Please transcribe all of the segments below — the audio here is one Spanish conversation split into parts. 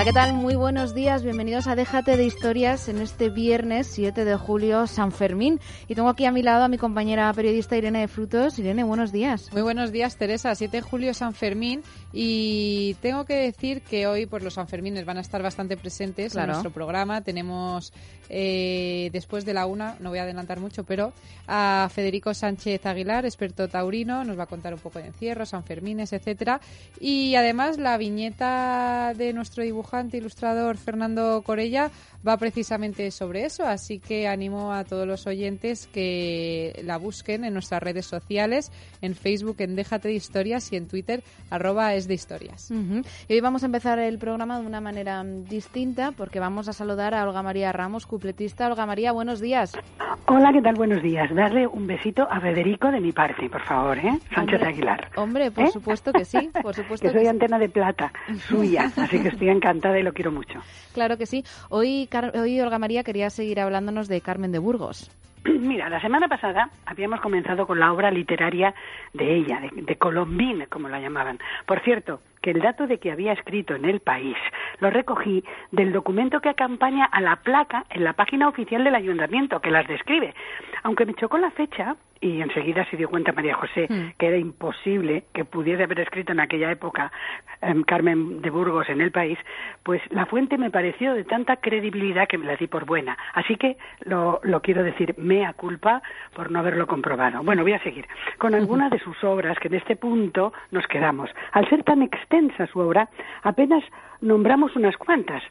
Hola, ¿qué tal? Muy buenos días. Bienvenidos a Déjate de Historias en este viernes 7 de julio, San Fermín. Y tengo aquí a mi lado a mi compañera periodista Irene de Frutos. Irene, buenos días. Muy buenos días, Teresa. 7 de julio, San Fermín. Y tengo que decir que hoy pues, los Sanfermines van a estar bastante presentes Claro. en nuestro programa. Tenemos, eh, después de la una, no voy a adelantar mucho, pero a Federico Sánchez Aguilar, experto taurino, nos va a contar un poco de encierro, Sanfermines, etcétera. Y además la viñeta de nuestro dibujante, ilustrador Fernando Corella va precisamente sobre eso, así que animo a todos los oyentes que la busquen en nuestras redes sociales, en Facebook en Déjate de Historias y en Twitter arroba es de historias. Y hoy vamos a empezar el programa de una manera mm, distinta porque vamos a saludar a Olga María Ramos, cupletista. Olga María, buenos días. Hola, ¿qué tal? Buenos días. Darle un besito a Federico de mi parte, por favor, ¿eh? Sánchez Hombre, Aguilar. Hombre, por ¿Eh? supuesto que sí, por supuesto Que soy sí. antena de plata, suya, así que estoy encantada y lo quiero mucho. Claro que sí. Hoy, Car- hoy Olga María quería seguir hablándonos de Carmen de Burgos. Mira, la semana pasada habíamos comenzado con la obra literaria de ella, de, de Colombine, como la llamaban. Por cierto, que el dato de que había escrito en El País lo recogí del documento que acompaña a la placa en la página oficial del ayuntamiento, que las describe. Aunque me chocó la fecha, y enseguida se dio cuenta María José Hmm. que era imposible que pudiese haber escrito en aquella época em, Carmen de Burgos en El País, pues la fuente me pareció de tanta credibilidad que me la di por buena. Así que lo, lo quiero decir, mea culpa por no haberlo comprobado. Bueno, voy a seguir con algunas de sus obras que en este punto nos quedamos. Al ser tan extensa su obra, apenas nombramos unas cuantas.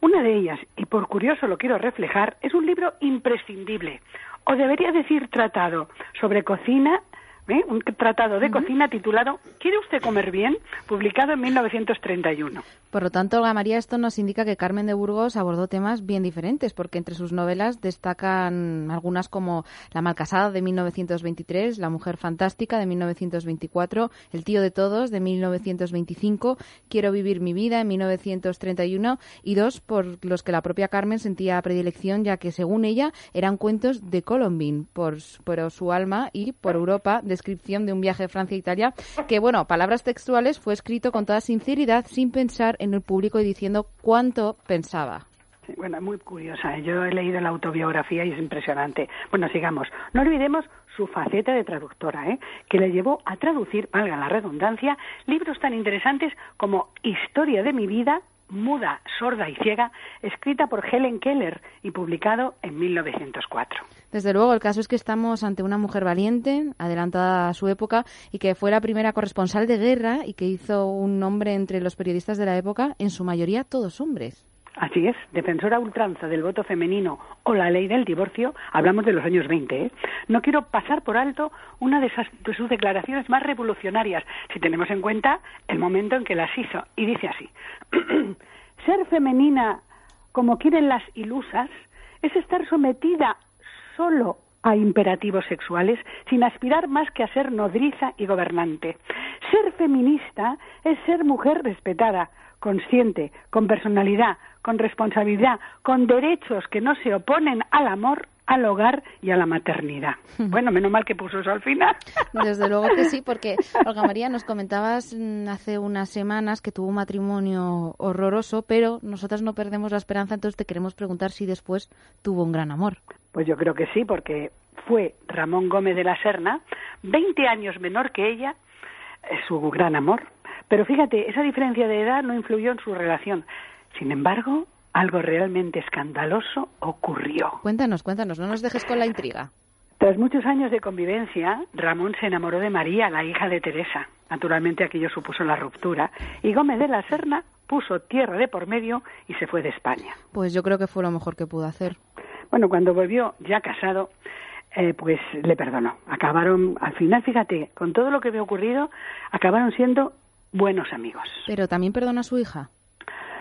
Una de ellas, y por curioso lo quiero reflejar, es un libro imprescindible, o debería decir tratado, sobre cocina, ¿eh? un tratado de cocina titulado ¿Quiere usted comer bien?, publicado en 1931. Por lo tanto, Olga María, esto nos indica que Carmen de Burgos abordó temas bien diferentes, porque entre sus novelas destacan algunas como La malcasada de 1923, La mujer fantástica de 1924, El tío de todos de 1925, Quiero vivir mi vida en 1931 y dos por los que la propia Carmen sentía predilección, ya que según ella eran cuentos de Colombine por, por su alma y por Europa, descripción de un viaje a Francia e Italia, que bueno, palabras textuales, fue escrito con toda sinceridad, sin pensar en el público y diciendo cuánto pensaba. Bueno, muy curiosa. Yo he leído la autobiografía y es impresionante. Bueno, sigamos. No olvidemos su faceta de traductora, ¿eh? que le llevó a traducir, valga la redundancia, libros tan interesantes como Historia de mi vida, muda, sorda y ciega, escrita por Helen Keller y publicado en 1904. Desde luego, el caso es que estamos ante una mujer valiente, adelantada a su época, y que fue la primera corresponsal de guerra y que hizo un nombre entre los periodistas de la época, en su mayoría todos hombres. Así es, defensora ultranza del voto femenino o la ley del divorcio, hablamos de los años 20. ¿eh? No quiero pasar por alto una de, esas, de sus declaraciones más revolucionarias, si tenemos en cuenta el momento en que las hizo. Y dice así, ser femenina como quieren las ilusas es estar sometida solo a imperativos sexuales sin aspirar más que a ser nodriza y gobernante. Ser feminista es ser mujer respetada, consciente, con personalidad, con responsabilidad, con derechos que no se oponen al amor, al hogar y a la maternidad. Bueno, menos mal que puso eso al final. Desde luego que sí, porque Olga María nos comentabas mm, hace unas semanas que tuvo un matrimonio horroroso, pero nosotras no perdemos la esperanza, entonces te queremos preguntar si después tuvo un gran amor. Pues yo creo que sí, porque fue Ramón Gómez de la Serna, 20 años menor que ella, es su gran amor. Pero fíjate, esa diferencia de edad no influyó en su relación. Sin embargo, algo realmente escandaloso ocurrió. Cuéntanos, cuéntanos, no nos dejes con la intriga. Tras muchos años de convivencia, Ramón se enamoró de María, la hija de Teresa. Naturalmente aquello supuso la ruptura y Gómez de la Serna puso tierra de por medio y se fue de España. Pues yo creo que fue lo mejor que pudo hacer. Bueno, cuando volvió ya casado, eh, pues le perdonó. Acabaron, al final, fíjate, con todo lo que había ocurrido, acabaron siendo buenos amigos. Pero también perdona a su hija.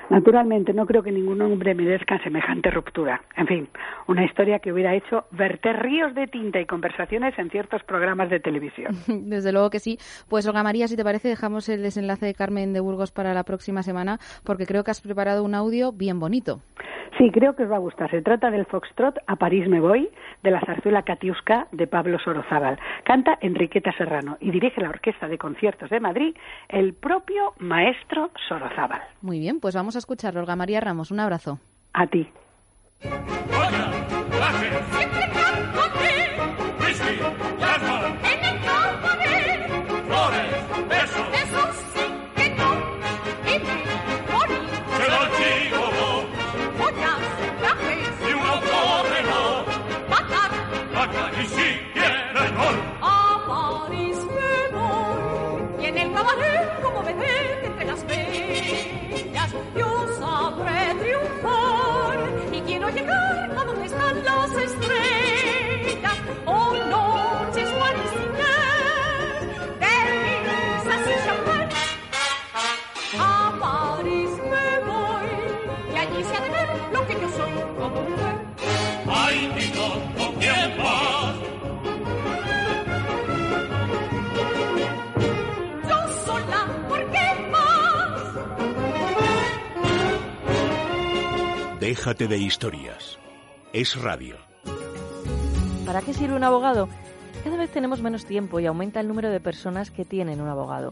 Naturalmente, no creo que ningún hombre merezca semejante ruptura. En fin, una historia que hubiera hecho verter ríos de tinta y conversaciones en ciertos programas de televisión. Desde luego que sí. Pues Olga María, si te parece, dejamos el desenlace de Carmen de Burgos para la próxima semana, porque creo que has preparado un audio bien bonito. Sí, creo que os va a gustar. Se trata del Foxtrot A París me voy, de la zarzuela Katiuska de Pablo Sorozábal. Canta Enriqueta Serrano y dirige la Orquesta de Conciertos de Madrid el propio maestro Sorozábal. Muy bien, pues vamos a escucharlo. Olga María Ramos, un abrazo. A ti. Déjate de historias. Es radio. ¿Para qué sirve un abogado? Cada vez tenemos menos tiempo y aumenta el número de personas que tienen un abogado.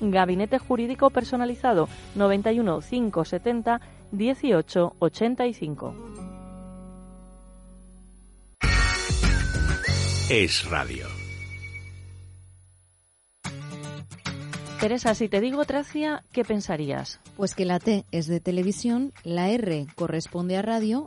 Gabinete Jurídico Personalizado 91 570 18 85. Es radio. Teresa, si te digo Tracia, ¿qué pensarías? Pues que la T es de televisión, la R corresponde a radio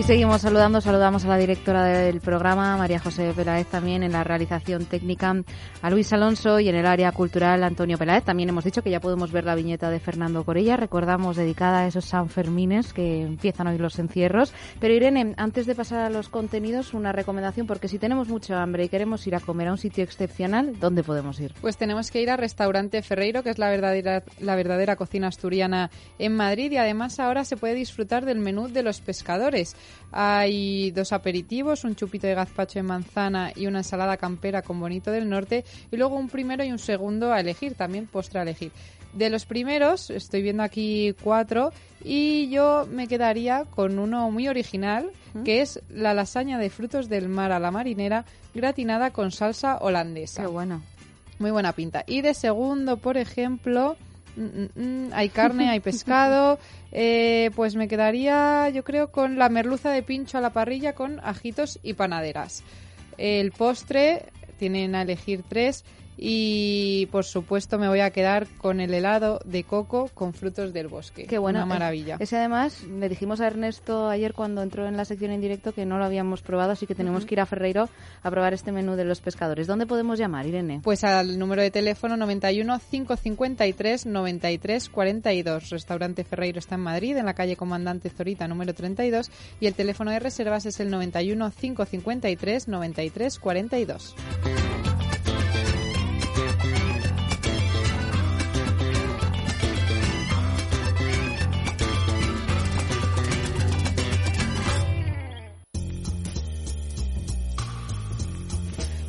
Y seguimos saludando, saludamos a la directora del programa, María José Peláez, también en la realización técnica, a Luis Alonso y en el área cultural, Antonio Peláez. También hemos dicho que ya podemos ver la viñeta de Fernando Corella, recordamos, dedicada a esos Sanfermines que empiezan hoy los encierros. Pero Irene, antes de pasar a los contenidos, una recomendación, porque si tenemos mucho hambre y queremos ir a comer a un sitio excepcional, ¿dónde podemos ir? Pues tenemos que ir al restaurante Ferreiro, que es la verdadera, la verdadera cocina asturiana en Madrid y además ahora se puede disfrutar del menú de los pescadores. Hay dos aperitivos, un chupito de gazpacho de manzana y una ensalada campera con bonito del norte y luego un primero y un segundo a elegir, también postre a elegir. De los primeros, estoy viendo aquí cuatro y yo me quedaría con uno muy original, que es la lasaña de frutos del mar a la marinera gratinada con salsa holandesa. Qué bueno. Muy buena pinta. Y de segundo, por ejemplo, mm, mm, mm, hay carne, hay pescado. eh, pues me quedaría, yo creo, con la merluza de pincho a la parrilla con ajitos y panaderas. El postre, tienen a elegir tres. Y por supuesto me voy a quedar con el helado de coco con frutos del bosque. Qué bueno. Una maravilla. Ese además, le dijimos a Ernesto ayer cuando entró en la sección en directo que no lo habíamos probado, así que tenemos que ir a Ferreiro a probar este menú de los pescadores. ¿Dónde podemos llamar, Irene? Pues al número de teléfono 91 553 93 42. Restaurante Ferreiro está en Madrid, en la calle Comandante Zorita número 32 y el teléfono de reservas es el 91 553 93 42.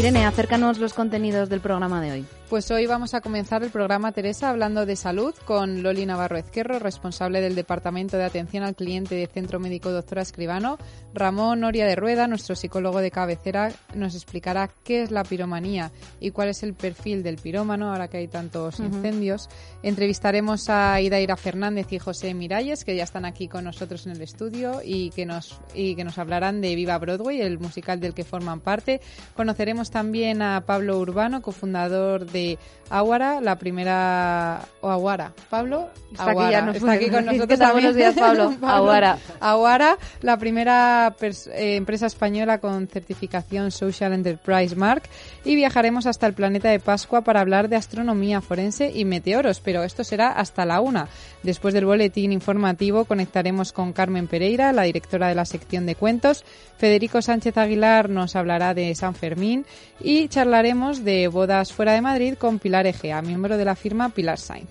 Irene, acércanos los contenidos del programa de hoy. Pues hoy vamos a comenzar el programa Teresa hablando de salud con Loli Navarro Ezquerro, responsable del Departamento de Atención al Cliente de Centro Médico Doctora Escribano. Ramón Noria de Rueda, nuestro psicólogo de cabecera, nos explicará qué es la piromanía y cuál es el perfil del pirómano ahora que hay tantos incendios. Entrevistaremos a Idaira Fernández y José Miralles, que ya están aquí con nosotros en el estudio y que nos, y que nos hablarán de Viva Broadway, el musical del que forman parte. Conoceremos también a Pablo Urbano, cofundador de Aguara, la primera o Aguara. Pablo está aquí, está aquí con nosotros. Buenos días, Pablo. Aguara. Aguara, la primera eh, empresa española con certificación Social Enterprise Mark y viajaremos hasta el planeta de Pascua para hablar de astronomía forense y meteoros, pero esto será hasta la una. Después del boletín informativo conectaremos con Carmen Pereira, la directora de la sección de cuentos. Federico Sánchez Aguilar nos hablará de San Fermín y charlaremos de bodas fuera de Madrid con Pilar Egea, miembro de la firma Pilar Sainz.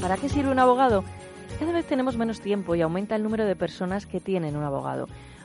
¿Para qué sirve un abogado? Cada vez tenemos menos tiempo y aumenta el número de personas que tienen un abogado.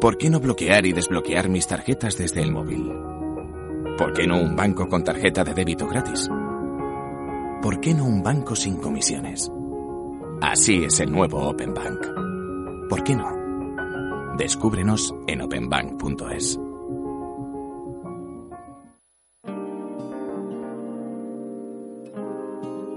¿Por qué no bloquear y desbloquear mis tarjetas desde el móvil? ¿Por qué no un banco con tarjeta de débito gratis? ¿Por qué no un banco sin comisiones? Así es el nuevo Open Bank. ¿Por qué no? Descúbrenos en openbank.es.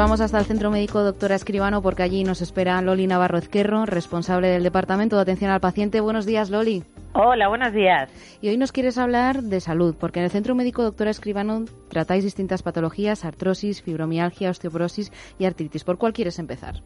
Vamos hasta el Centro Médico Doctora Escribano porque allí nos espera Loli Navarro Ezquerro, responsable del Departamento de Atención al Paciente. Buenos días, Loli. Hola, buenos días. Y hoy nos quieres hablar de salud, porque en el Centro Médico Doctora Escribano tratáis distintas patologías, artrosis, fibromialgia, osteoporosis y artritis. ¿Por cuál quieres empezar?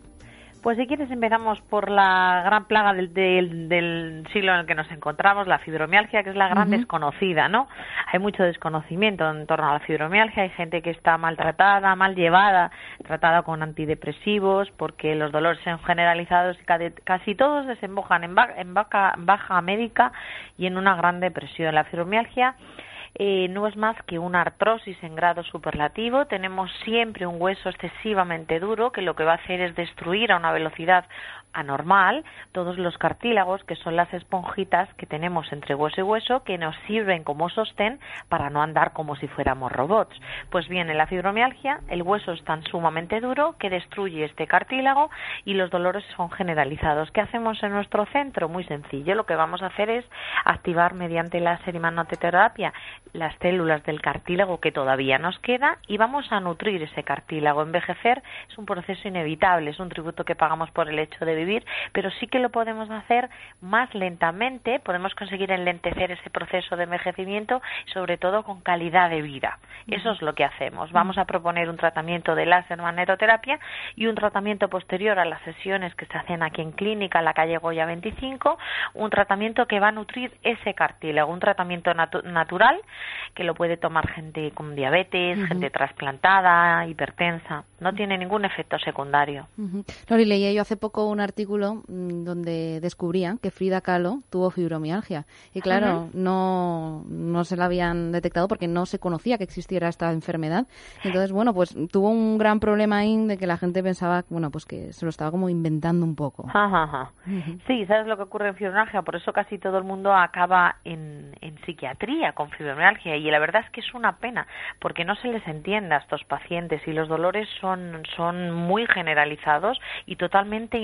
Pues si quieres empezamos por la gran plaga del, del, siglo en el que nos encontramos, la fibromialgia, que es la gran desconocida, ¿no? Hay mucho desconocimiento en torno a la fibromialgia, hay gente que está maltratada, mal llevada, tratada con antidepresivos, porque los dolores son generalizados y casi todos desembocan en, en baja médica y en una gran depresión. La fibromialgia eh, no es más que una artrosis en grado superlativo. Tenemos siempre un hueso excesivamente duro que lo que va a hacer es destruir a una velocidad anormal todos los cartílagos, que son las esponjitas que tenemos entre hueso y hueso, que nos sirven como sostén para no andar como si fuéramos robots. Pues bien, en la fibromialgia el hueso es tan sumamente duro que destruye este cartílago y los dolores son generalizados. ¿Qué hacemos en nuestro centro? Muy sencillo. Lo que vamos a hacer es activar mediante la serimanoterapia las células del cartílago que todavía nos queda y vamos a nutrir ese cartílago. Envejecer es un proceso inevitable, es un tributo que pagamos por el hecho de vivir, pero sí que lo podemos hacer más lentamente, podemos conseguir enlentecer ese proceso de envejecimiento sobre todo con calidad de vida. Eso es lo que hacemos. Vamos a proponer un tratamiento de láser magnetoterapia y un tratamiento posterior a las sesiones que se hacen aquí en clínica en la calle Goya 25, un tratamiento que va a nutrir ese cartílago, un tratamiento natural que lo puede tomar gente con diabetes, gente trasplantada, hipertensa. No tiene ningún efecto secundario. Lori, leía yo hace poco un artículo mm, donde descubrían que Frida Kahlo tuvo fibromialgia. Y claro, no, no se la habían detectado porque no se conocía que existiera esta enfermedad. Entonces, bueno, pues tuvo un gran problema ahí de que la gente pensaba, bueno, pues que se lo estaba como inventando un poco. Sí, ¿sabes lo que ocurre en fibromialgia? Por eso casi todo el mundo acaba en, en psiquiatría con fibromialgia y la verdad es que es una pena porque no se les entiende a estos pacientes y los dolores son, son muy generalizados y totalmente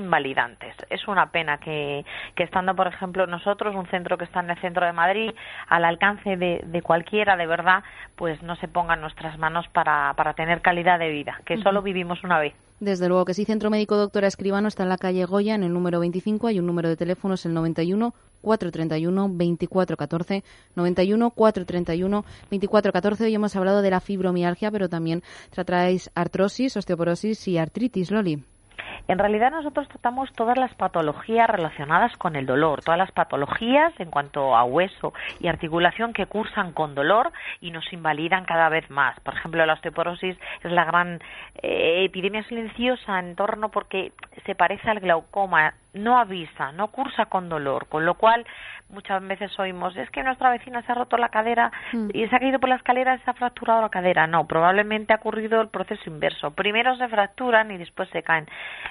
Es una pena que, que estando, por ejemplo, nosotros, un centro que está en el centro de Madrid, al alcance de, de cualquiera, de verdad, pues no se pongan nuestras manos para, para tener calidad de vida, que solo vivimos una vez. Desde luego que sí, Centro Médico Doctora Escribano está en la calle Goya, en el número 25. Hay un número de teléfono, es el 91 431 2414. 91 431 2414. Hoy hemos hablado de la fibromialgia, pero también tratáis artrosis, osteoporosis y artritis, Loli. En realidad nosotros tratamos todas las patologías relacionadas con el dolor, todas las patologías en cuanto a hueso y articulación que cursan con dolor y nos invalidan cada vez más. Por ejemplo, la osteoporosis es la gran eh, epidemia silenciosa en torno porque se parece al glaucoma, no avisa, no cursa con dolor, con lo cual muchas veces oímos, es que nuestra vecina se ha roto la cadera mm. y se ha caído por la escalera y se ha fracturado la cadera. No, probablemente ha ocurrido el proceso inverso. Primero se fracturan y después se caen.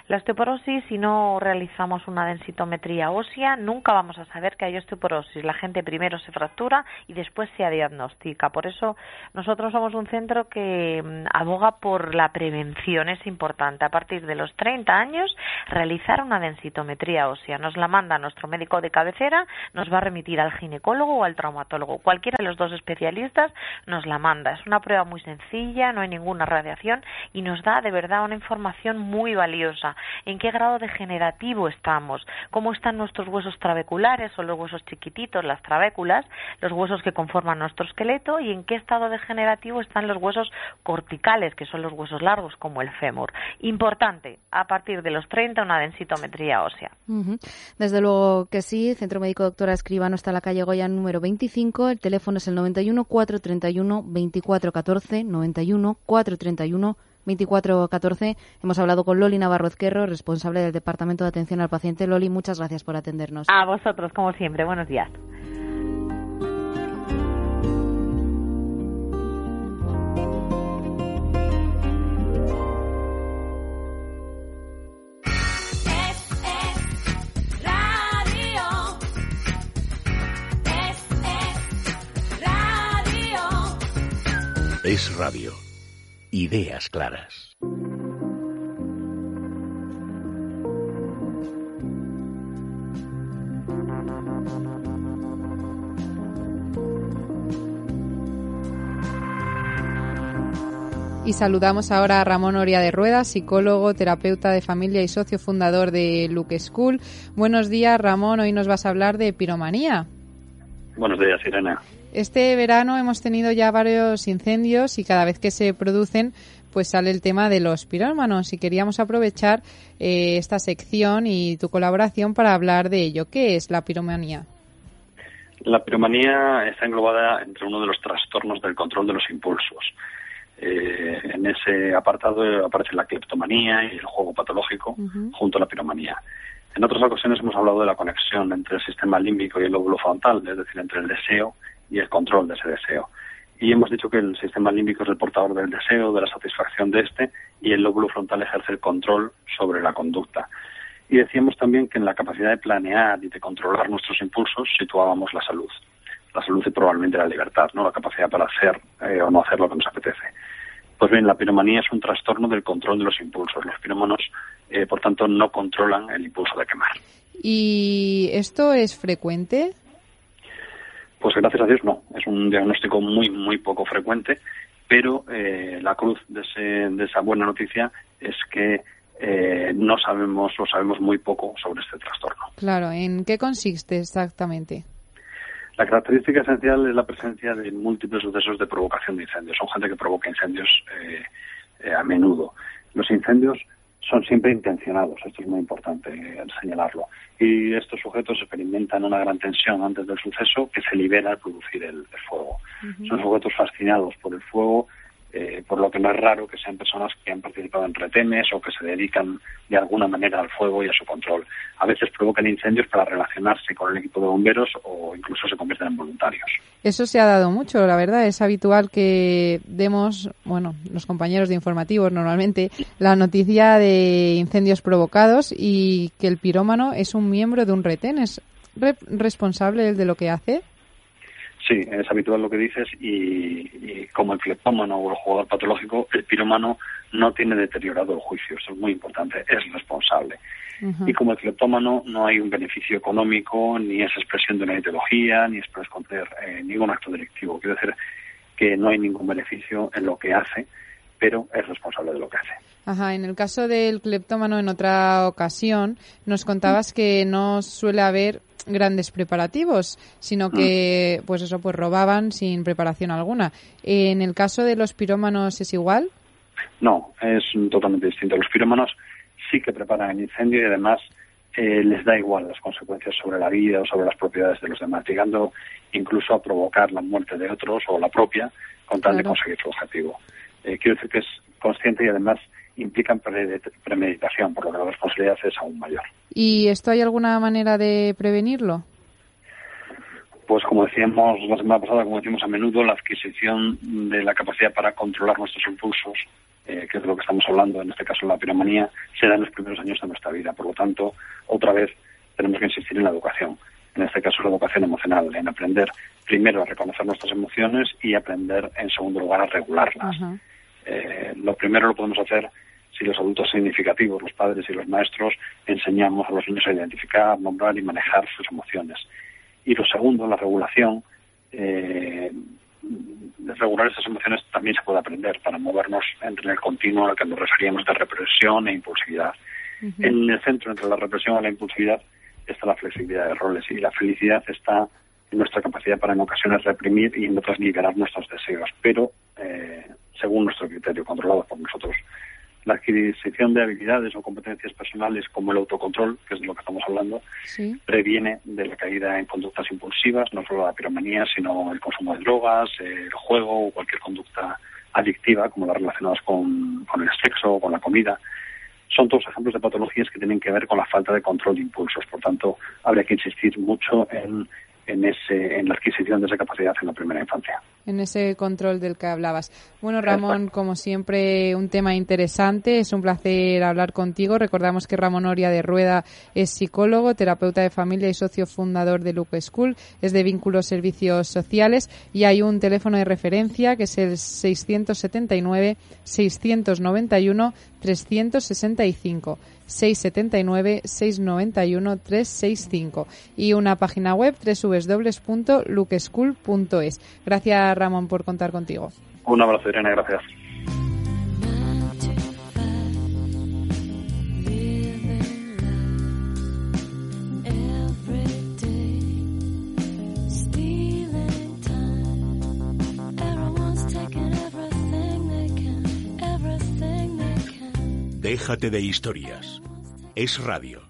La osteoporosis, si no realizamos una densitometría ósea, nunca vamos a saber que hay osteoporosis. La gente primero se fractura y después se diagnostica. Por eso nosotros somos un centro que mm, aboga por la prevención. Es importante a partir de los 30 años realizar una densitometría ósea. Nos la manda nuestro médico de cabecera, nos va a remitir al ginecólogo o al traumatólogo. Cualquiera de los dos especialistas nos la manda. Es una prueba muy sencilla, no hay ninguna radiación y nos da de verdad una información muy valiosa. En qué grado degenerativo estamos, cómo están nuestros huesos trabeculares o los huesos chiquititos, las trabéculas, los huesos que conforman nuestro esqueleto y en qué estado degenerativo están los huesos corticales, que son los huesos largos como el fémur. Importante, a partir de los 30 una densitometría ósea. Desde luego que sí, Centro Médico Doctora Escribano está en la calle Goya número 25. El teléfono es el 91 431 2414. 91 431 2414. Hemos hablado con Loli Navarro Ezquerro, responsable del Departamento de Atención al Paciente. Loli, muchas gracias por atendernos. A vosotros, como siempre. Buenos días. Es radio. Ideas claras. Y saludamos ahora a Ramón Oria de Rueda, psicólogo, terapeuta de familia y socio fundador de Luke School. Buenos días, Ramón. Hoy nos vas a hablar de piromanía. Buenos días, Irene. Este verano hemos tenido ya varios incendios y cada vez que se producen pues sale el tema de los pirómanos y queríamos aprovechar eh, esta sección y tu colaboración para hablar de ello. ¿Qué es la piromanía? La piromanía está englobada entre uno de los trastornos del control de los impulsos. Eh, en ese apartado aparece la cleptomanía y el juego patológico junto a la piromanía. En otras ocasiones hemos hablado de la conexión entre el sistema límbico y el lóbulo frontal, es decir, entre el deseo y el control de ese deseo. Y hemos dicho que el sistema límbico es el portador del deseo, de la satisfacción de este, y el lóbulo frontal ejerce el control sobre la conducta. Y decíamos también que en la capacidad de planear y de controlar nuestros impulsos situábamos la salud. La salud y probablemente la libertad, ¿no? La capacidad para hacer eh, o no hacer lo que nos apetece. Pues bien, la piromanía es un trastorno del control de los impulsos. Los pirómanos, eh, por tanto, no controlan el impulso de quemar. ¿Y esto es frecuente? Pues gracias a Dios no. Es un diagnóstico muy, muy poco frecuente, pero eh, la cruz de, ese, de esa buena noticia es que eh, no sabemos o sabemos muy poco sobre este trastorno. Claro, ¿en qué consiste exactamente? La característica esencial es la presencia de múltiples sucesos de provocación de incendios. Son gente que provoca incendios eh, eh, a menudo. Los incendios son siempre intencionados, esto es muy importante eh, señalarlo. Y estos sujetos experimentan una gran tensión antes del suceso que se libera al producir el, fuego. Son sujetos fascinados por el fuego eh, por lo que no es raro que sean personas que han participado en retenes o que se dedican de alguna manera al fuego y a su control. A veces provocan incendios para relacionarse con el equipo de bomberos o incluso se convierten en voluntarios. Eso se ha dado mucho, la verdad. Es habitual que demos, bueno, los compañeros de informativos normalmente, la noticia de incendios provocados y que el pirómano es un miembro de un retén. ¿Es responsable de lo que hace? Sí, es habitual lo que dices y, como el cleptómano o el jugador patológico, el piromano no tiene deteriorado el juicio, eso es muy importante, es responsable. Y como el cleptómano no hay un beneficio económico, ni es expresión de una ideología, ni es para esconder eh, ningún acto directivo. Quiero decir que no hay ningún beneficio en lo que hace, pero es responsable de lo que hace. Ajá, en el caso del cleptómano en otra ocasión nos contabas que no suele haber grandes preparativos, sino que, mm. pues eso, pues robaban sin preparación alguna. ¿En el caso de los pirómanos es igual? No, es totalmente distinto. Los pirómanos sí que preparan el incendio y además eh, les da igual las consecuencias sobre la vida o sobre las propiedades de los demás, llegando incluso a provocar la muerte de otros o la propia con tal de conseguir su objetivo. Eh, quiero decir que es consciente y además implican premeditación, por lo que la responsabilidad es aún mayor. ¿Y esto hay alguna manera de prevenirlo? Pues como decíamos la semana pasada, como decimos a menudo, la adquisición de la capacidad para controlar nuestros impulsos, eh, que es de lo que estamos hablando, en este caso la piromanía, se da en los primeros años de nuestra vida. Por lo tanto, otra vez tenemos que insistir en la educación. En este caso, la educación emocional, en aprender primero a reconocer nuestras emociones y aprender, en segundo lugar, a regularlas. Eh, lo primero lo podemos hacer si los adultos significativos, los padres y los maestros, enseñamos a los niños a identificar, nombrar y manejar sus emociones. Y lo segundo, la regulación. Eh, regular esas emociones también se puede aprender para movernos entre el continuo al que nos referíamos de represión e impulsividad. En el centro entre la represión y la impulsividad está la flexibilidad de roles y la felicidad está en nuestra capacidad para en ocasiones reprimir y en otras liberar nuestros deseos, pero eh, según nuestro criterio, controlado por nosotros. La adquisición de habilidades o competencias personales como el autocontrol, que es de lo que estamos hablando, previene de la caída en conductas impulsivas, no solo la piromanía, sino el consumo de drogas, el juego o cualquier conducta adictiva, como las relacionadas con, con el sexo o con la comida. Son todos ejemplos de patologías que tienen que ver con la falta de control de impulsos. Por tanto, habría que insistir mucho en en, ese, en la adquisición de esa capacidad en la primera infancia. En ese control del que hablabas. Bueno, Ramón, como siempre, un tema interesante. Es un placer hablar contigo. Recordamos que Ramón Oria de Rueda es psicólogo, terapeuta de familia y socio fundador de Luke School. Es de vínculos servicios sociales y hay un teléfono de referencia que es el 679 691 365. 679-691-365 y una página web www.lukeschool.es. Gracias Ramón por contar contigo. Un abrazo Irene, gracias. Déjate de historias. Es radio.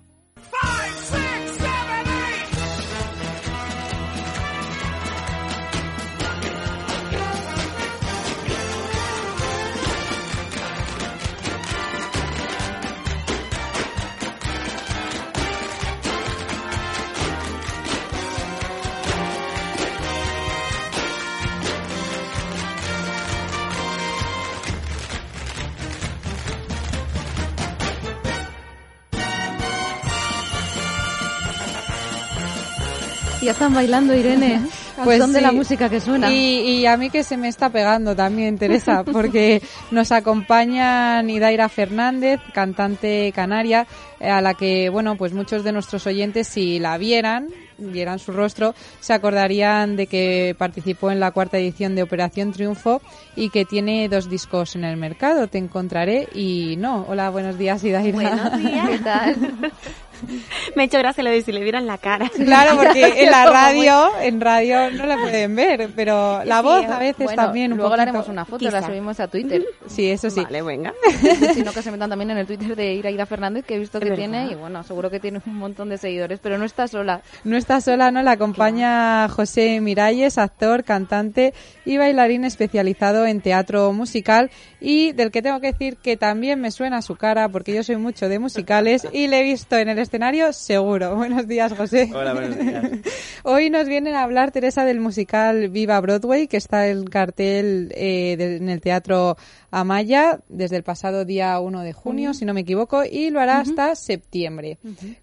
Ya están bailando, Irene. Pues son de la música que suena. Y, a mí que se me está pegando también, Teresa, porque nos acompaña Nidaira Fernández, cantante canaria, a la que, bueno, pues muchos de nuestros oyentes, si la vieran, vieran su rostro, se acordarían de que participó en la cuarta edición de Operación Triunfo y que tiene dos discos en el mercado. Te encontraré y no. Hola, buenos días, Idaira. Buenos días. ¿Qué tal? Me ha hecho gracia lo de si le vieran la cara. Claro, porque en la radio, en radio no la pueden ver, pero la Sí, voz a veces bueno, también un luego le poquito. haremos una foto, la Quizá. subimos a Twitter. Sí, eso sí. Vale, venga. sino que se metan también en el Twitter de Iraida Fernández, que he visto que tiene, y bueno, seguro que tiene un montón de seguidores, pero no está sola. No está sola, ¿no? La acompaña José Miralles, actor, cantante y bailarín especializado en teatro musical y del que tengo que decir que también me suena su cara porque yo soy mucho de musicales y le he visto en el escenario seguro. Buenos días, José. Hola, buenos días. Hoy nos vienen a hablar, Teresa, del musical Viva Broadway, que está en cartel eh, de- en el Teatro Amaya desde el pasado día 1 de junio, si no me equivoco, y lo hará hasta septiembre.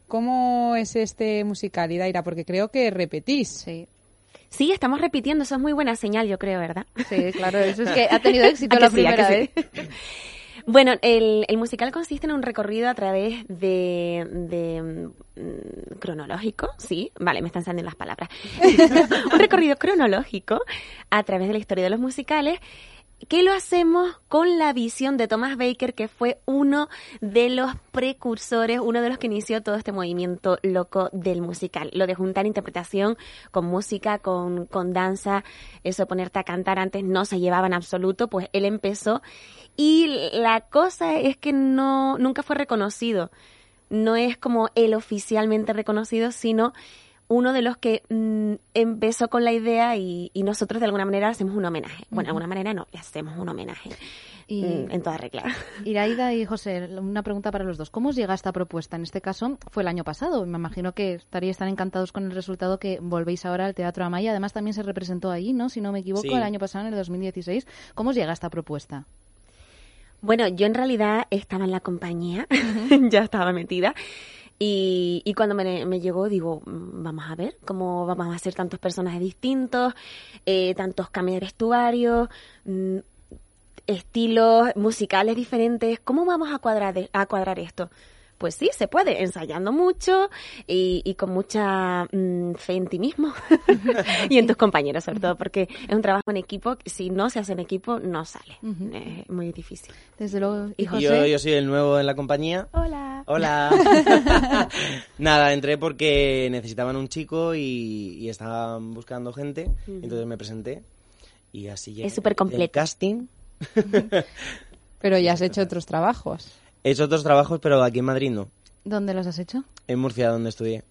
¿Cómo es este musical, Idaira? Porque creo que repetís. Sí. Sí, estamos repitiendo, eso es muy buena señal, yo creo, ¿verdad? Sí, claro, eso es que ha tenido éxito ¿A la que sí, a que primera sí? Bueno, el, el musical consiste en un recorrido a través de, de, mm, cronológico, sí, vale, me están saliendo las palabras. un recorrido cronológico a través de la historia de los musicales que lo hacemos con la visión de Thomas Baker, que fue uno de los precursores, uno de los que inició todo este movimiento loco del musical. Lo de juntar interpretación con música, con, con danza, eso ponerte a cantar antes no se llevaba en absoluto, pues él empezó y la cosa es que no, nunca fue reconocido. No es como él oficialmente reconocido, sino uno de los que mm, empezó con la idea y, y nosotros de alguna manera hacemos un homenaje. Bueno, de alguna manera no, le hacemos un homenaje. Y- Mm, en toda regla. Iraida y José, una pregunta para los dos. ¿Cómo os llega esta propuesta? En este caso fue el año pasado. Me imagino que estaríais tan encantados con el resultado que volvéis ahora al Teatro Amaya. Además, también se representó ahí, ¿no? Si no me equivoco, Sí. el año pasado, en el 2016. ¿Cómo os llega esta propuesta? Bueno, yo en realidad estaba en la compañía, ya estaba metida. Y, y cuando me, llegó, digo, mm, vamos a ver cómo vamos a hacer tantos personajes distintos, eh, tantos cambios de vestuario, mm, estilos musicales diferentes. ¿Cómo vamos a cuadrar, a cuadrar esto? Pues sí, se puede, ensayando mucho y, y con mucha mm, fe en ti mismo y en tus compañeros, sobre todo, porque es un trabajo en equipo. que Si no se hace en equipo, no sale. Es muy difícil. Desde luego. ¿Y José? yo, yo soy el nuevo en la compañía. Hola. Hola. Nada, entré porque necesitaban un chico y, y estaban buscando gente. Entonces me presenté y así llegué. Es súper completo. El casting. Pero ya has hecho otros trabajos. He hecho otros trabajos, pero aquí en Madrid no. ¿Dónde los has hecho? En Murcia, donde estudié.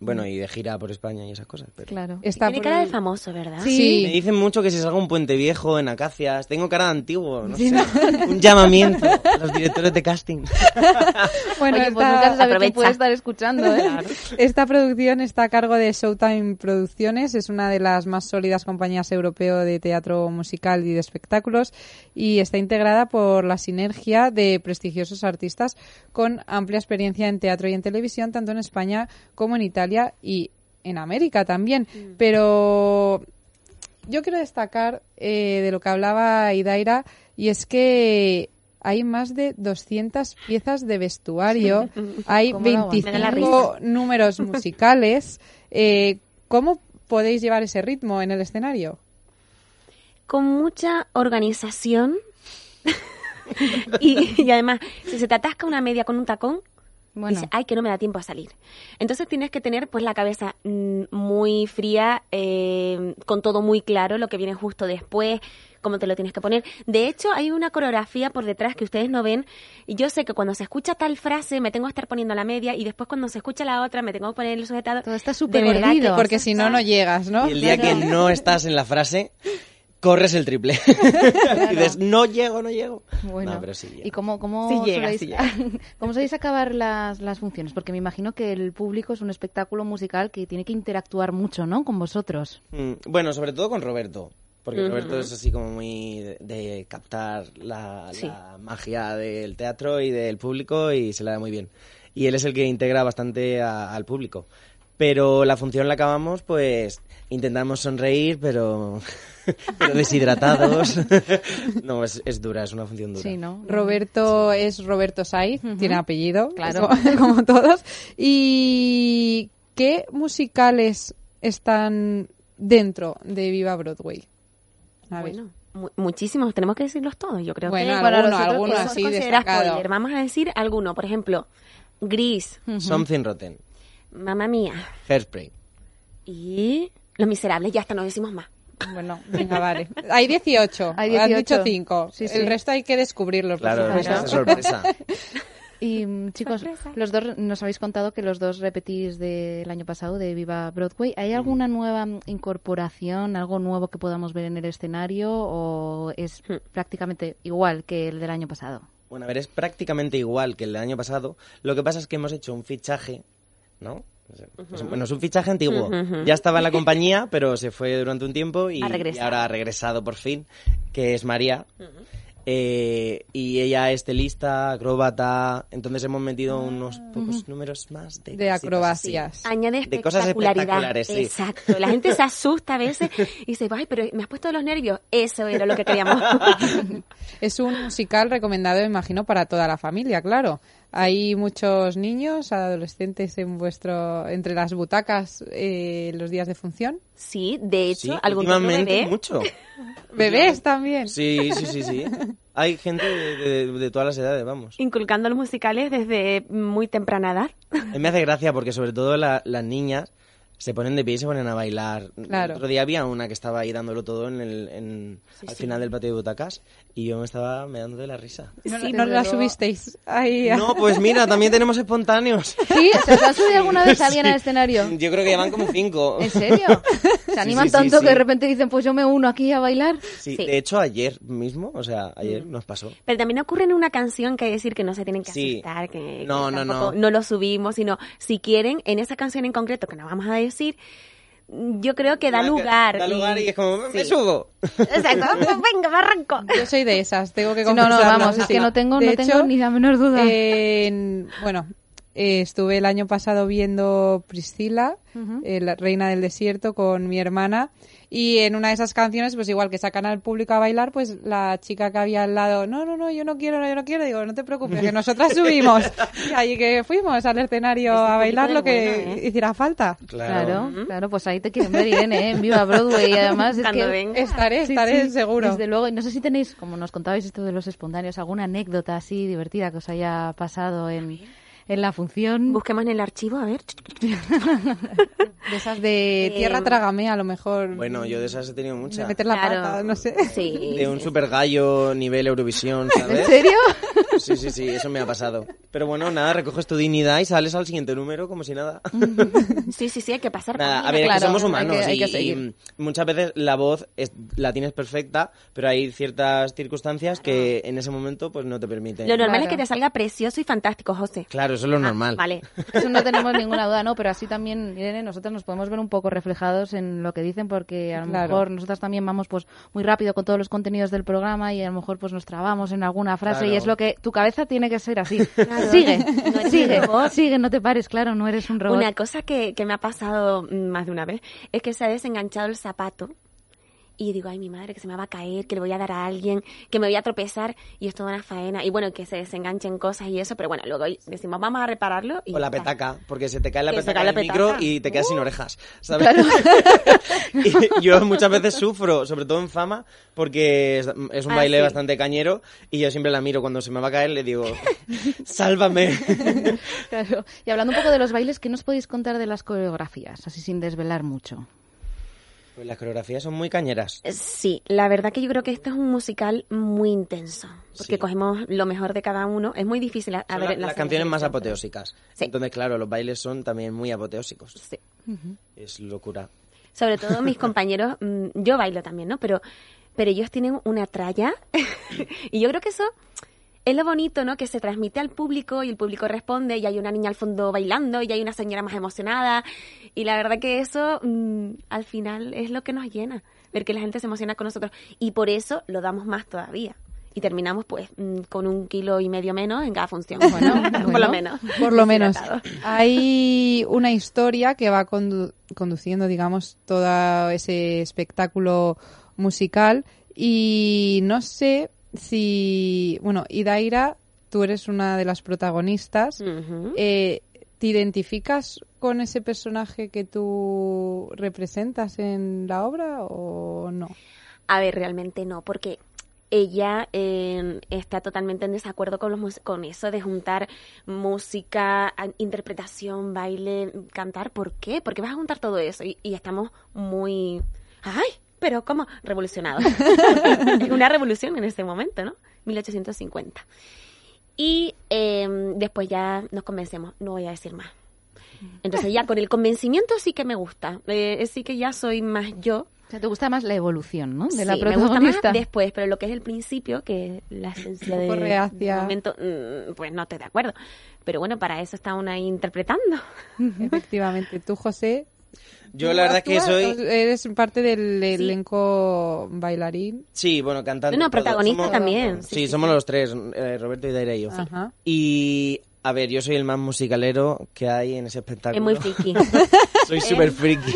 Bueno, y de gira por España y esas cosas. Pero... Claro. Tiene cara de famoso, ¿verdad? Me dicen mucho que si salgo un puente viejo en Acacias, tengo cara de antiguo, no Sí, sé. ¿no? Un llamamiento a los directores de casting. Bueno, Oye, pues esta- nunca se sabe quién aprovecha. puede estar escuchando, ¿eh? Esta producción está a cargo de Showtime Producciones, es una de las más sólidas compañías europeo de teatro musical y de espectáculos y está integrada por la sinergia de prestigiosos artistas con amplia experiencia en teatro y en televisión, tanto en España como en Italia y en América también. Pero yo quiero destacar eh, de lo que hablaba Idaira y es que hay más de 200 piezas de vestuario, hay ¿Cómo lo aguantan? Me da la 25 risa. números musicales. Eh, ¿Cómo podéis llevar ese ritmo en el escenario? Con mucha organización y, y además, si se te atasca una media con un tacón, Bueno. dices, ay, que no me da tiempo a salir. Entonces tienes que tener pues la cabeza mm, muy fría, eh, con todo muy claro, lo que viene justo después, cómo te lo tienes que poner. De hecho, hay una coreografía por detrás que ustedes no ven. Y yo sé que cuando se escucha tal frase me tengo que estar poniendo la media y después cuando se escucha la otra me tengo que poner el sujetado. Todo está súper. Porque si no, no llegas, ¿no? Y el día que no estás en la frase, corres el triple. y dices, no llego, no llego. Bueno, No, pero sí llego. ¿y cómo, cómo, Sí llega, soléis, sí llega. cómo soléis acabar las, las funciones? Porque me imagino que el público es un espectáculo musical que tiene que interactuar mucho, ¿no? Con vosotros. Mm, Bueno, sobre todo con Roberto. Porque. Roberto es así como muy de, de captar la, Sí. la magia del teatro y del público y se le da muy bien. Y él es el que integra bastante a- al público. Pero la función la acabamos, pues intentamos sonreír, pero, pero deshidratados. no, es, es dura, es una función dura. Roberto es Roberto Saiz, tiene apellido, Claro. como, como todos. ¿Y ¿qué musicales están dentro de Viva Broadway? A ver. Bueno, mu- muchísimos, tenemos que decirlos todos, yo creo Bueno, que alguno, nosotros alguno podemos así spoiler. Vamos a decir alguno, por ejemplo, Gris, Something Rotten. Mamma Mía Hairspray. y Los Miserables, ya hasta no decimos más. Bueno, venga, vale. Hay 18. Hay Has 18. dicho 5. Sí, sí. El resto hay que descubrirlos. Claro, es sorpresa. Y mm, chicos, los dos nos habéis contado que los dos repetís del año pasado de Viva Broadway. ¿Hay alguna nueva mm, incorporación, algo nuevo que podamos ver en el escenario o es prácticamente igual que el del año pasado? Bueno, a ver, es prácticamente igual que el del año pasado. Lo que pasa es que hemos hecho un fichaje, ¿no? Es- Bueno, es un fichaje antiguo. Ya estaba en la compañía, pero se fue durante un tiempo y, Ha regresado. y ahora ha regresado por fin, que es María. Eh, y ella es telista, acróbata. Entonces hemos metido unos pocos números más de, acrobacias. Añade De cosas espectaculares, sí. Exacto. La gente se asusta a veces y dice, ay, pero me has puesto los nervios. Eso era lo que queríamos. Es un musical recomendado, imagino, para toda la familia, claro. Hay muchos niños, adolescentes en vuestro entre las butacas eh, los días de función. Sí, de hecho, Sí, últimamente bebé. mucho. Bebés también. Sí, sí, sí, sí. Hay gente de, de- de todas las edades, vamos. Inculcando los musicales desde muy temprana edad. A mí me hace gracia porque sobre todo la- las niñas se ponen de pie y se ponen a bailar. Claro. El otro día había una que estaba ahí dándolo todo en el, en- al sí. final del patio de butacas y yo me estaba meando de la risa. No, Sí, no la luego. subisteis. Ahí. No, pues mira, también tenemos espontáneos. ¿Sí? ¿Se os ha subido alguna vez alguien al escenario? Yo creo que llevan como cinco. ¿En serio? ¿Se animan sí, sí, tanto sí. que de repente dicen, pues yo me uno aquí a bailar? Sí, Sí. de hecho ayer mismo, o sea, ayer Mm. nos pasó. Pero también ocurre en una canción que hay que decir que no se tienen que Sí. asustar, que, que No, no, no. lo subimos, sino si quieren, en esa canción en concreto, que no vamos a decir, yo creo que da lugar. Da lugar y es como, me subo. Exacto, pues venga, me arranco. Yo soy de esas, tengo que Sí, no, no, vamos, es Sí. que no tengo, De no hecho, tengo ni la menor duda. en- bueno, eh, estuve el año pasado viendo Priscila, eh, la reina del desierto, con mi hermana. Y en una de esas canciones, pues igual que sacan al público a bailar, pues la chica que había al lado, no, no, no, yo no quiero, no, yo no quiero. Digo, no te preocupes, que nosotras subimos. Y ahí que fuimos al escenario Este a bailar lo que ¿eh? hiciera falta. Claro, claro, pues ahí te quieren ver, Irene, ¿eh? en Viva Broadway. Y además es Cuando que... venga. Estaré, Sí, estaré sí, seguro. Desde luego, y no sé si tenéis, como nos contabais esto de los espontáneos, alguna anécdota así divertida que os haya pasado en, en la función. Busquemos en el archivo, a ver. De esas de Eh, tierra trágame, a lo mejor. Bueno, yo de esas he tenido de muchas. meter la Claro. pata, no sé. Sí. De un super gallo nivel Eurovisión, ¿sabes? ¿En serio? Sí, sí, sí, eso me ha pasado. Pero bueno, nada, recoges tu dignidad y sales al siguiente número como si nada. Sí, sí, sí, hay que pasar. Nada, página. a ver, es que somos hay humanos que- hay y, que seguir. y muchas veces la voz es- la tienes perfecta, pero hay ciertas circunstancias que en ese momento pues no te permiten. Lo normal Claro. es que te salga precioso y fantástico, José. Claro, eso es lo Ah, normal. Vale. Eso no tenemos ninguna duda, ¿no? Pero así también, Irene, nosotros nos podemos ver un poco reflejados en lo que dicen porque a lo Claro. mejor nosotras también vamos pues muy rápido con todos los contenidos del programa y a lo mejor pues nos trabamos en alguna frase Claro. y es lo que tu cabeza tiene que ser así. Claro. Sigue, No sigue, sigue, no te pares, claro, no eres un robot. Una cosa que, que me ha pasado mm, más de una vez es que se ha desenganchado el zapato y digo, ay, mi madre, que se me va a caer, que le voy a dar a alguien, que me voy a tropezar y es toda una faena. Y bueno, que se desenganchen cosas y eso, pero bueno, luego decimos, vamos a repararlo. Y O la petaca, porque se te cae la Que petaca cae en la el micro petaca. y te quedas Uh. sin orejas, ¿sabes? y yo muchas veces sufro, sobre todo en fama, porque es, es un Ah, baile sí. bastante cañero y yo siempre la miro cuando se me va a caer, le digo, sálvame. Claro. Y hablando un poco de los bailes, ¿qué nos podéis contar de las coreografías? Así sin desvelar mucho. Pues las coreografías son muy cañeras. Eh, Sí, la verdad que yo creo que este es un musical muy intenso, porque Sí. cogemos lo mejor de cada uno. Es muy difícil a, Son ver la- las canciones más apoteósicas. Sí. Entonces, claro, los bailes son también muy apoteósicos. Sí. Es locura. Sobre todo mis compañeros, mm, yo bailo también, ¿no? Pero, pero ellos tienen una tralla y yo creo que eso es lo bonito, ¿no? Que se transmite al público y el público responde y hay una niña al fondo bailando y hay una señora más emocionada y la verdad que eso mm, al final es lo que nos llena, ver que la gente se emociona con nosotros y por eso lo damos más todavía. Y terminamos pues mm, con un kilo y medio menos en cada función. Bueno, por lo menos. Por lo menos. Hay una historia que va condu- conduciendo, digamos, todo ese espectáculo musical y no sé si, bueno, Idaira, tú eres una de las protagonistas. Eh, ¿Te identificas con ese personaje que tú representas en la obra o no? A ver, realmente no, porque ella eh, está totalmente en desacuerdo con, los, con eso de juntar música, interpretación, baile, cantar. ¿Por qué? Porque vas a juntar todo eso y, y estamos muy... ¡Ay! Pero ¿cómo? Revolucionados. es una revolución en ese momento, ¿no? 1850. Y eh, después ya nos convencemos, no voy a decir más. Entonces ya con el convencimiento sí que me gusta. Eh, sí que ya soy más yo. O sea, te gusta más la evolución, ¿no? De la Sí, me gusta protagonista. más después, pero lo que es el principio, que la esencia de del momento, mm, pues no estoy de acuerdo. Pero bueno, para eso está una ahí interpretando. Efectivamente. Tú, José. Yo la verdad es que soy... Eres parte del elenco bailarín. Sí, bueno, cantante. No, no, todo. protagonista Somos- también, Sí, sí, sí, somos los tres, eh, Roberto, Idaira y yo. Ajá. Y, a ver, yo soy el más musicalero que hay en ese espectáculo. Es muy friki. soy súper friki.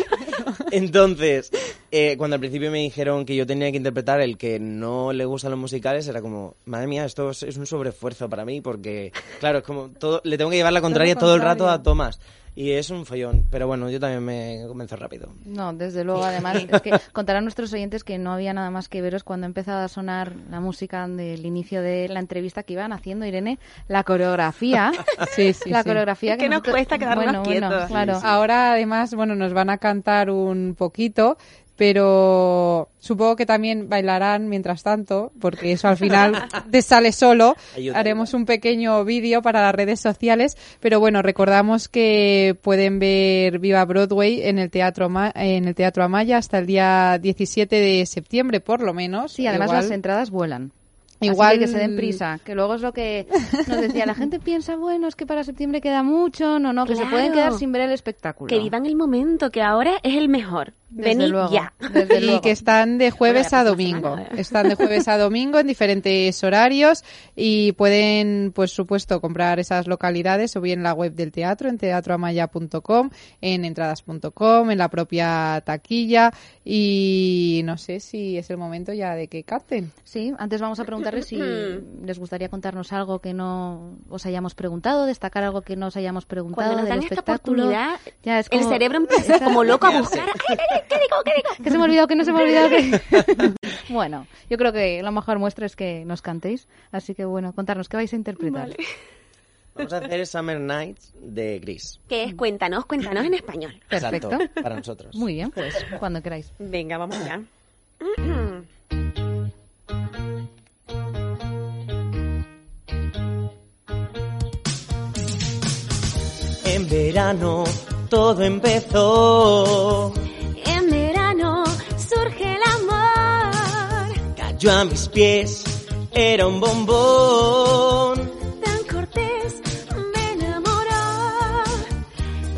Entonces, eh, cuando al principio me dijeron que yo tenía que interpretar el que no le gustan los musicales, era como, madre mía, esto es, es un sobreesfuerzo para mí, porque, claro, es como, todo, le tengo que llevar la contraria todo el rato a Tomás. Y es un follón, pero bueno, yo también me convenzo rápido. No, desde luego, además, es que contar a nuestros oyentes que no había nada más que veros cuando empezaba a sonar la música del inicio de la entrevista que iban haciendo, Irene, la coreografía. Sí, sí, La sí. coreografía que, Que nos nosotros- cuesta quedarnos bueno, bueno, quietos. claro. Ahora, además, bueno, nos van a cantar un poquito, pero supongo que también bailarán mientras tanto, porque eso al final te sale solo. Ayuda, Haremos un pequeño vídeo para las redes sociales, pero bueno, recordamos que pueden ver Viva Broadway en el Teatro Ma- en el Teatro Amaya hasta el día 17 de septiembre, por lo menos. Sí, además Igual- las entradas vuelan. Así Igual que, que se den prisa, que luego es lo que nos decía, la gente piensa, bueno, es que para septiembre queda mucho, no, no, que se pueden quedar sin ver el espectáculo. Que vivan el momento, que ahora es el mejor. Desde Venid luego, ya. desde y luego. que están de jueves a domingo. semana. Están de jueves a domingo en diferentes horarios y pueden, pues supuesto, comprar esas localidades o bien en la web del teatro, en teatroamaya.com, en entradas.com, en la propia taquilla y no sé si es el momento ya de que canten. Sí, antes vamos a preguntarles si les gustaría contarnos algo que no os hayamos preguntado, destacar algo que no os hayamos preguntado Cuando nos del dan esta espectáculo. oportunidad, Ya, es el cerebro empieza como loco a buscar. ¿Qué digo? ¿Qué digo? Que se me ha olvidado, que no se me ha olvidado que... bueno, yo creo que la mejor muestra es que nos cantéis. Así que bueno, contarnos, ¿qué vais a interpretar? Vale. Vamos a hacer Summer Nights de Gris. ¿Qué es? Cuéntanos, cuéntanos en español. Perfecto. Exacto, para nosotros. Muy bien, pues cuando queráis. Venga, vamos allá. En verano todo empezó. Cayó a mis pies, era un bombón. tan cortés me enamoró.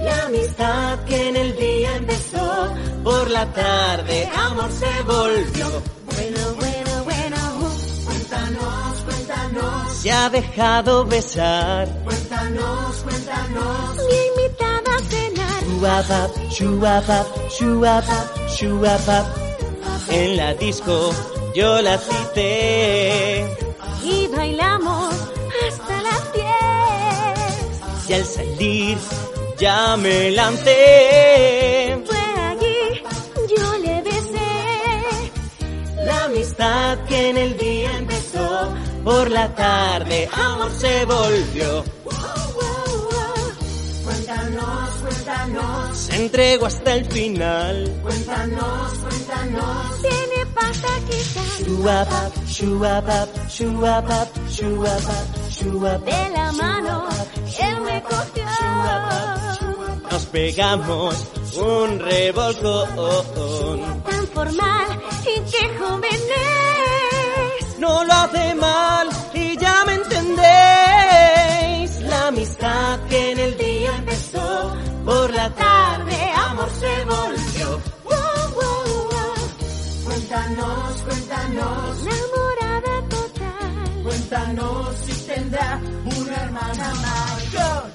La amistad que en el día empezó, por la tarde amor se volvió. Bueno, bueno, bueno, uh, Cuéntanos, cuéntanos. Se ha dejado besar. me invitaba a cenar. Shuabab, shuabab, shuabab, shuabab. En la disco yo la cité. y bailamos hasta las 10. Y al salir ya me lancé. Fue allí, yo le besé. La amistad que en el día empezó, por la tarde amor se volvió. Cuéntanos, cuéntanos. Se entregó hasta el final. Cuéntanos, cuéntanos. Shuabab, shuabab, shuabab, shuabab, shuabab. De la mano, él me cogió. Nos pegamos un revolcón. Hermana mayor.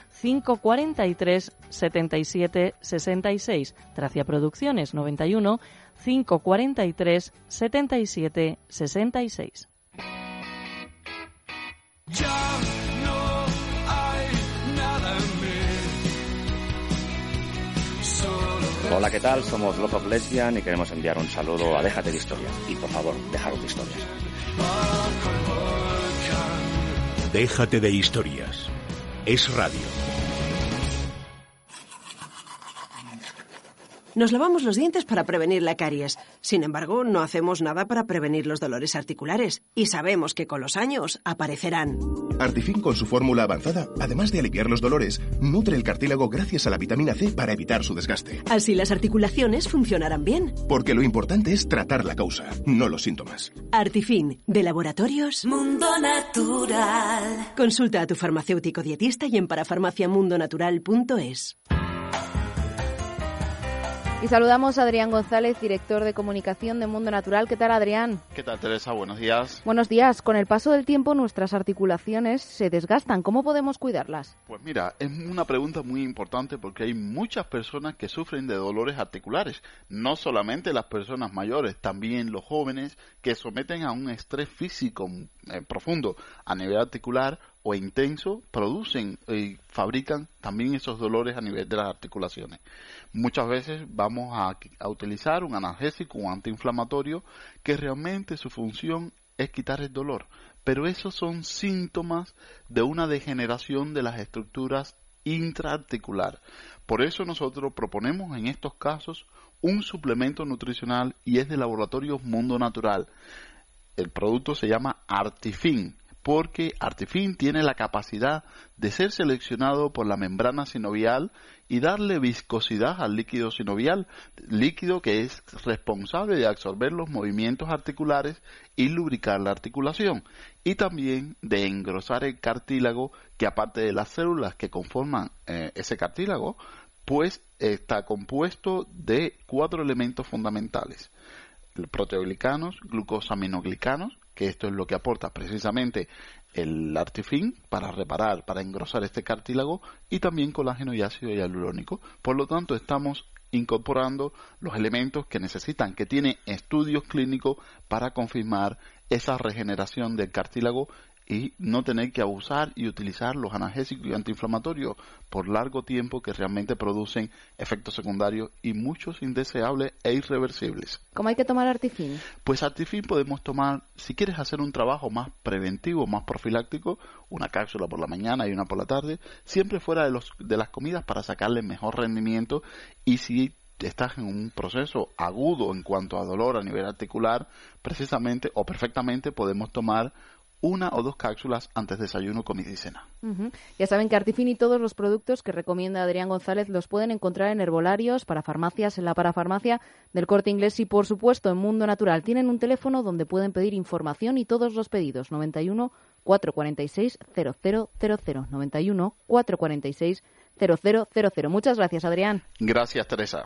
543 77 66. Tracia Producciones 91 543 77 66. Ya no hay nada en mí. Solo Hola, ¿qué tal? Somos Love of Lesbian y queremos enviar un saludo a Déjate de Historias. Y por favor, dejaros de historias. Déjate de historias. Es radio. Nos lavamos los dientes para prevenir la caries. Sin embargo, no hacemos nada para prevenir los dolores articulares. Y sabemos que con los años aparecerán. Artifin con su fórmula avanzada, además de aliviar los dolores, nutre el cartílago gracias a la vitamina C para evitar su desgaste. Así las articulaciones funcionarán bien. Porque lo importante es tratar la causa, no los síntomas. Artifin, de laboratorios Mundo Natural. Consulta a tu farmacéutico dietista y en parafarmaciamundonatural.es. Y saludamos a Adrián González, director de comunicación de Mundo Natural. ¿Qué tal, Adrián? ¿Qué tal, Teresa? Buenos días. Buenos días. Con el paso del tiempo, nuestras articulaciones se desgastan. ¿Cómo podemos cuidarlas? Pues mira, es una pregunta muy importante porque hay muchas personas que sufren de dolores articulares. No solamente las personas mayores, también los jóvenes que someten a un estrés físico eh, profundo a nivel articular o intenso producen y fabrican también esos dolores a nivel de las articulaciones. Muchas veces vamos a, utilizar un analgésico, un antiinflamatorio, que realmente su función es quitar el dolor, pero esos son síntomas de una degeneración de las estructuras intraarticular. Por eso nosotros proponemos en estos casos un suplemento nutricional y es de laboratorio Mundo Natural. El producto se llama Artifin porque Artifin tiene la capacidad de ser seleccionado por la membrana sinovial y darle viscosidad al líquido sinovial, líquido que es responsable de absorber los movimientos articulares y lubricar la articulación, y también de engrosar el cartílago, que aparte de las células que conforman eh, ese cartílago, pues está compuesto de cuatro elementos fundamentales proteoglicanos, glucosaminoglicanos, esto es lo que aporta precisamente el artifin para reparar, para engrosar este cartílago y también colágeno y ácido hialurónico. Por lo tanto, estamos incorporando los elementos que necesitan, que tiene estudios clínicos para confirmar esa regeneración del cartílago y no tener que abusar y utilizar los analgésicos y antiinflamatorios por largo tiempo que realmente producen efectos secundarios y muchos indeseables e irreversibles. ¿Cómo hay que tomar Artifin? Pues Artifin podemos tomar, si quieres hacer un trabajo más preventivo, más profiláctico, una cápsula por la mañana y una por la tarde, siempre fuera de, los, de las comidas para sacarle mejor rendimiento y si estás en un proceso agudo en cuanto a dolor a nivel articular, precisamente o perfectamente podemos tomar una o dos cápsulas antes de desayuno, comida y cena. Ya saben que Artifin y todos los productos que recomienda Adrián González los pueden encontrar en herbolarios, para farmacias, en la parafarmacia del Corte Inglés y, por supuesto, en Mundo Natural. Tienen un teléfono donde pueden pedir información y todos los pedidos. 91 446 0000. 91 446 0000. Muchas gracias, Adrián. Gracias, Teresa.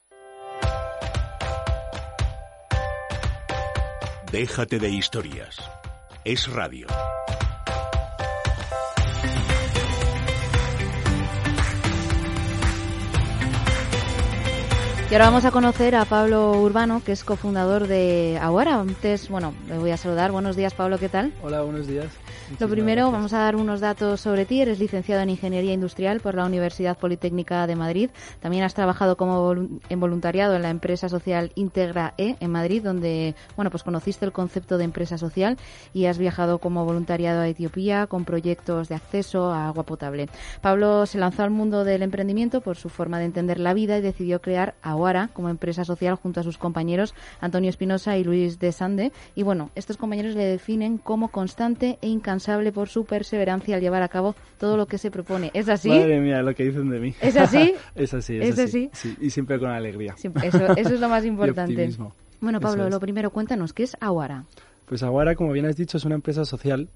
Déjate de historias. Es radio. Y ahora vamos a conocer a Pablo Urbano, que es cofundador de Aguara. Antes, bueno, le voy a saludar. Buenos días, Pablo, ¿qué tal? Hola, buenos días. Lo primero, vamos a dar unos datos sobre ti. Eres licenciado en Ingeniería Industrial por la Universidad Politécnica de Madrid. También has trabajado como en voluntariado en la empresa social Integra E en Madrid, donde, bueno, pues conociste el concepto de empresa social y has viajado como voluntariado a Etiopía con proyectos de acceso a agua potable. Pablo se lanzó al mundo del emprendimiento por su forma de entender la vida y decidió crear Aguara como empresa social junto a sus compañeros Antonio Espinosa y Luis de Sande. Y bueno, estos compañeros le definen como constante e incansable por su perseverancia al llevar a cabo todo lo que se propone. ¿Es así? Madre mía, lo que dicen de mí. ¿Es así? es así, es, así. Sí, y siempre con alegría. eso, eso, es lo más importante. bueno, Pablo, lo primero, cuéntanos, ¿qué es Aguara? Pues Aguara, como bien has dicho, es una empresa social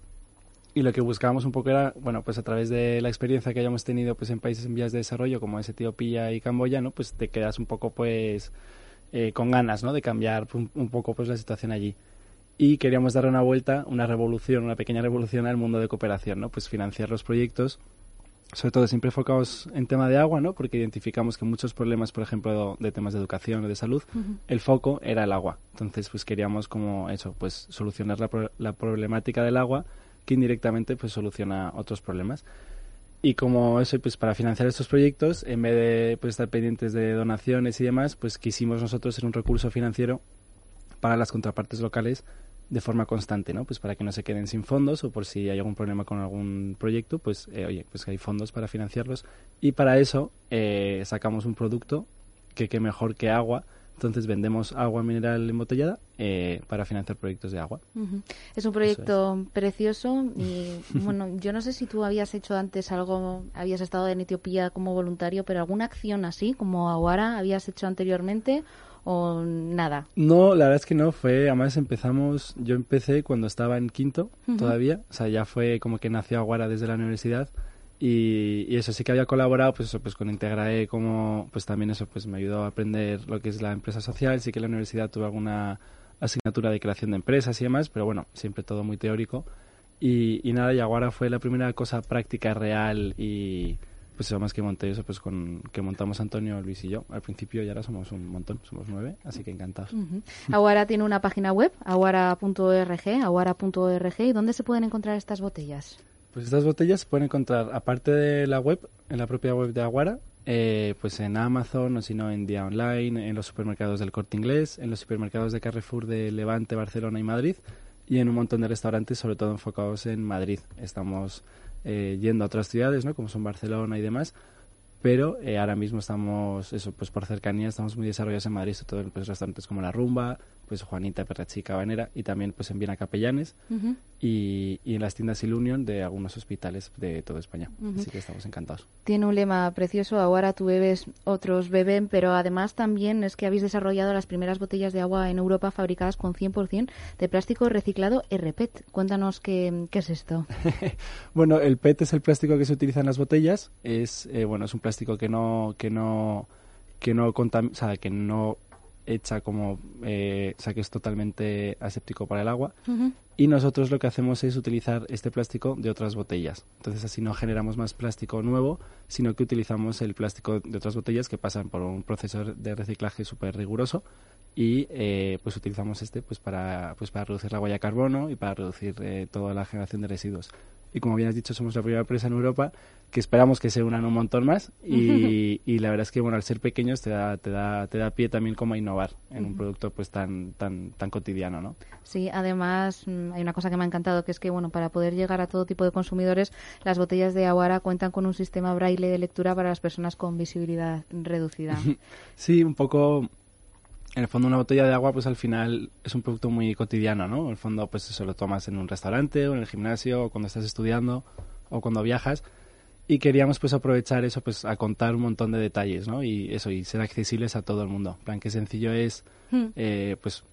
y lo que buscábamos un poco era, bueno, pues a través de la experiencia que hayamos tenido pues en países en vías de desarrollo como es Etiopía y Camboya, ¿no? Pues te quedas un poco pues eh, con ganas, ¿no? De cambiar un, un poco pues la situación allí y queríamos dar una vuelta, una revolución, una pequeña revolución al mundo de cooperación, ¿no? Pues financiar los proyectos, sobre todo siempre enfocados en tema de agua, ¿no? Porque identificamos que muchos problemas, por ejemplo, de temas de educación o de salud, el foco era el agua. Entonces, pues queríamos como eso, pues solucionar la, la problemática del agua que indirectamente pues soluciona otros problemas. Y como eso, pues para financiar estos proyectos, en vez de pues, estar pendientes de donaciones y demás, pues quisimos nosotros ser un recurso financiero para las contrapartes locales de forma constante, ¿no? Pues para que no se queden sin fondos o por si hay algún problema con algún proyecto, pues eh, oye, pues que hay fondos para financiarlos y para eso eh, sacamos un producto que qué mejor que agua. Entonces vendemos agua mineral embotellada eh, para financiar proyectos de agua. Es un proyecto precioso y bueno, yo no sé si tú habías hecho antes algo, habías estado en Etiopía como voluntario, pero alguna acción así como Aguara habías hecho anteriormente o nada? No, la verdad es que no, fue, además empezamos, yo empecé cuando estaba en quinto todavía, o sea, ya fue como que nació Aguara desde la universidad y, eso sí que había colaborado pues eso pues con Integrae como pues también eso pues me ayudó a aprender lo que es la empresa social, sí que en la universidad tuve alguna asignatura de creación de empresas y demás, pero bueno, siempre todo muy teórico y, y nada, y Aguara fue la primera cosa práctica real y pues más que monté eso pues con que montamos Antonio, Luis y yo al principio y ahora somos un montón, somos nueve, así que encantados. Aguara tiene una página web, aguara.org, aguara.org, ¿y dónde se pueden encontrar estas botellas? Pues estas botellas se pueden encontrar, aparte de la web, en la propia web de Aguara, eh, pues en Amazon o si no en Día Online, en los supermercados del Corte Inglés, en los supermercados de Carrefour de Levante, Barcelona y Madrid y en un montón de restaurantes, sobre todo enfocados en Madrid. Estamos eh, yendo a otras ciudades, ¿no? Como son Barcelona y demás. Pero eh, ahora mismo estamos, eso, pues por cercanía, estamos muy desarrollados en Madrid, sobre todo en pues, restaurantes como La Rumba, pues Juanita, Perrachica, Cabanera y también pues en Viena Capellanes y, y, en las tiendas Ilunion de algunos hospitales de toda España. Así que estamos encantados. Tiene un lema precioso, ahora tú bebes, otros beben, pero además también es que habéis desarrollado las primeras botellas de agua en Europa fabricadas con 100% de plástico reciclado RPET. Cuéntanos qué, qué es esto. bueno, el PET es el plástico que se utiliza en las botellas, es eh, bueno, es un plástico que no que no que no o sea, que no hecha como, eh, o sea, que es totalmente aséptico para el agua. Y nosotros lo que hacemos es utilizar este plástico de otras botellas. Entonces así no generamos más plástico nuevo, sino que utilizamos el plástico de otras botellas que pasan por un proceso de reciclaje súper riguroso y eh, pues utilizamos este pues para pues para reducir la huella de carbono y para reducir eh, toda la generación de residuos y como bien has dicho somos la primera empresa en Europa que esperamos que se unan un montón más y, y, la verdad es que bueno al ser pequeños te da te da te da pie también como a innovar en un producto pues tan tan tan cotidiano no sí además mm, hay una cosa que me ha encantado que es que bueno para poder llegar a todo tipo de consumidores las botellas de Aguara cuentan con un sistema braille de lectura para las personas con visibilidad reducida. Sí un poco en el fondo una botella de agua pues al final es un producto muy cotidiano, ¿no? En el fondo pues eso lo tomas en un restaurante o en el gimnasio o cuando estás estudiando o cuando viajas y queríamos pues aprovechar eso pues a contar un montón de detalles, ¿no? Y eso y ser accesibles a todo el mundo. En plan qué sencillo es hmm. eh, pues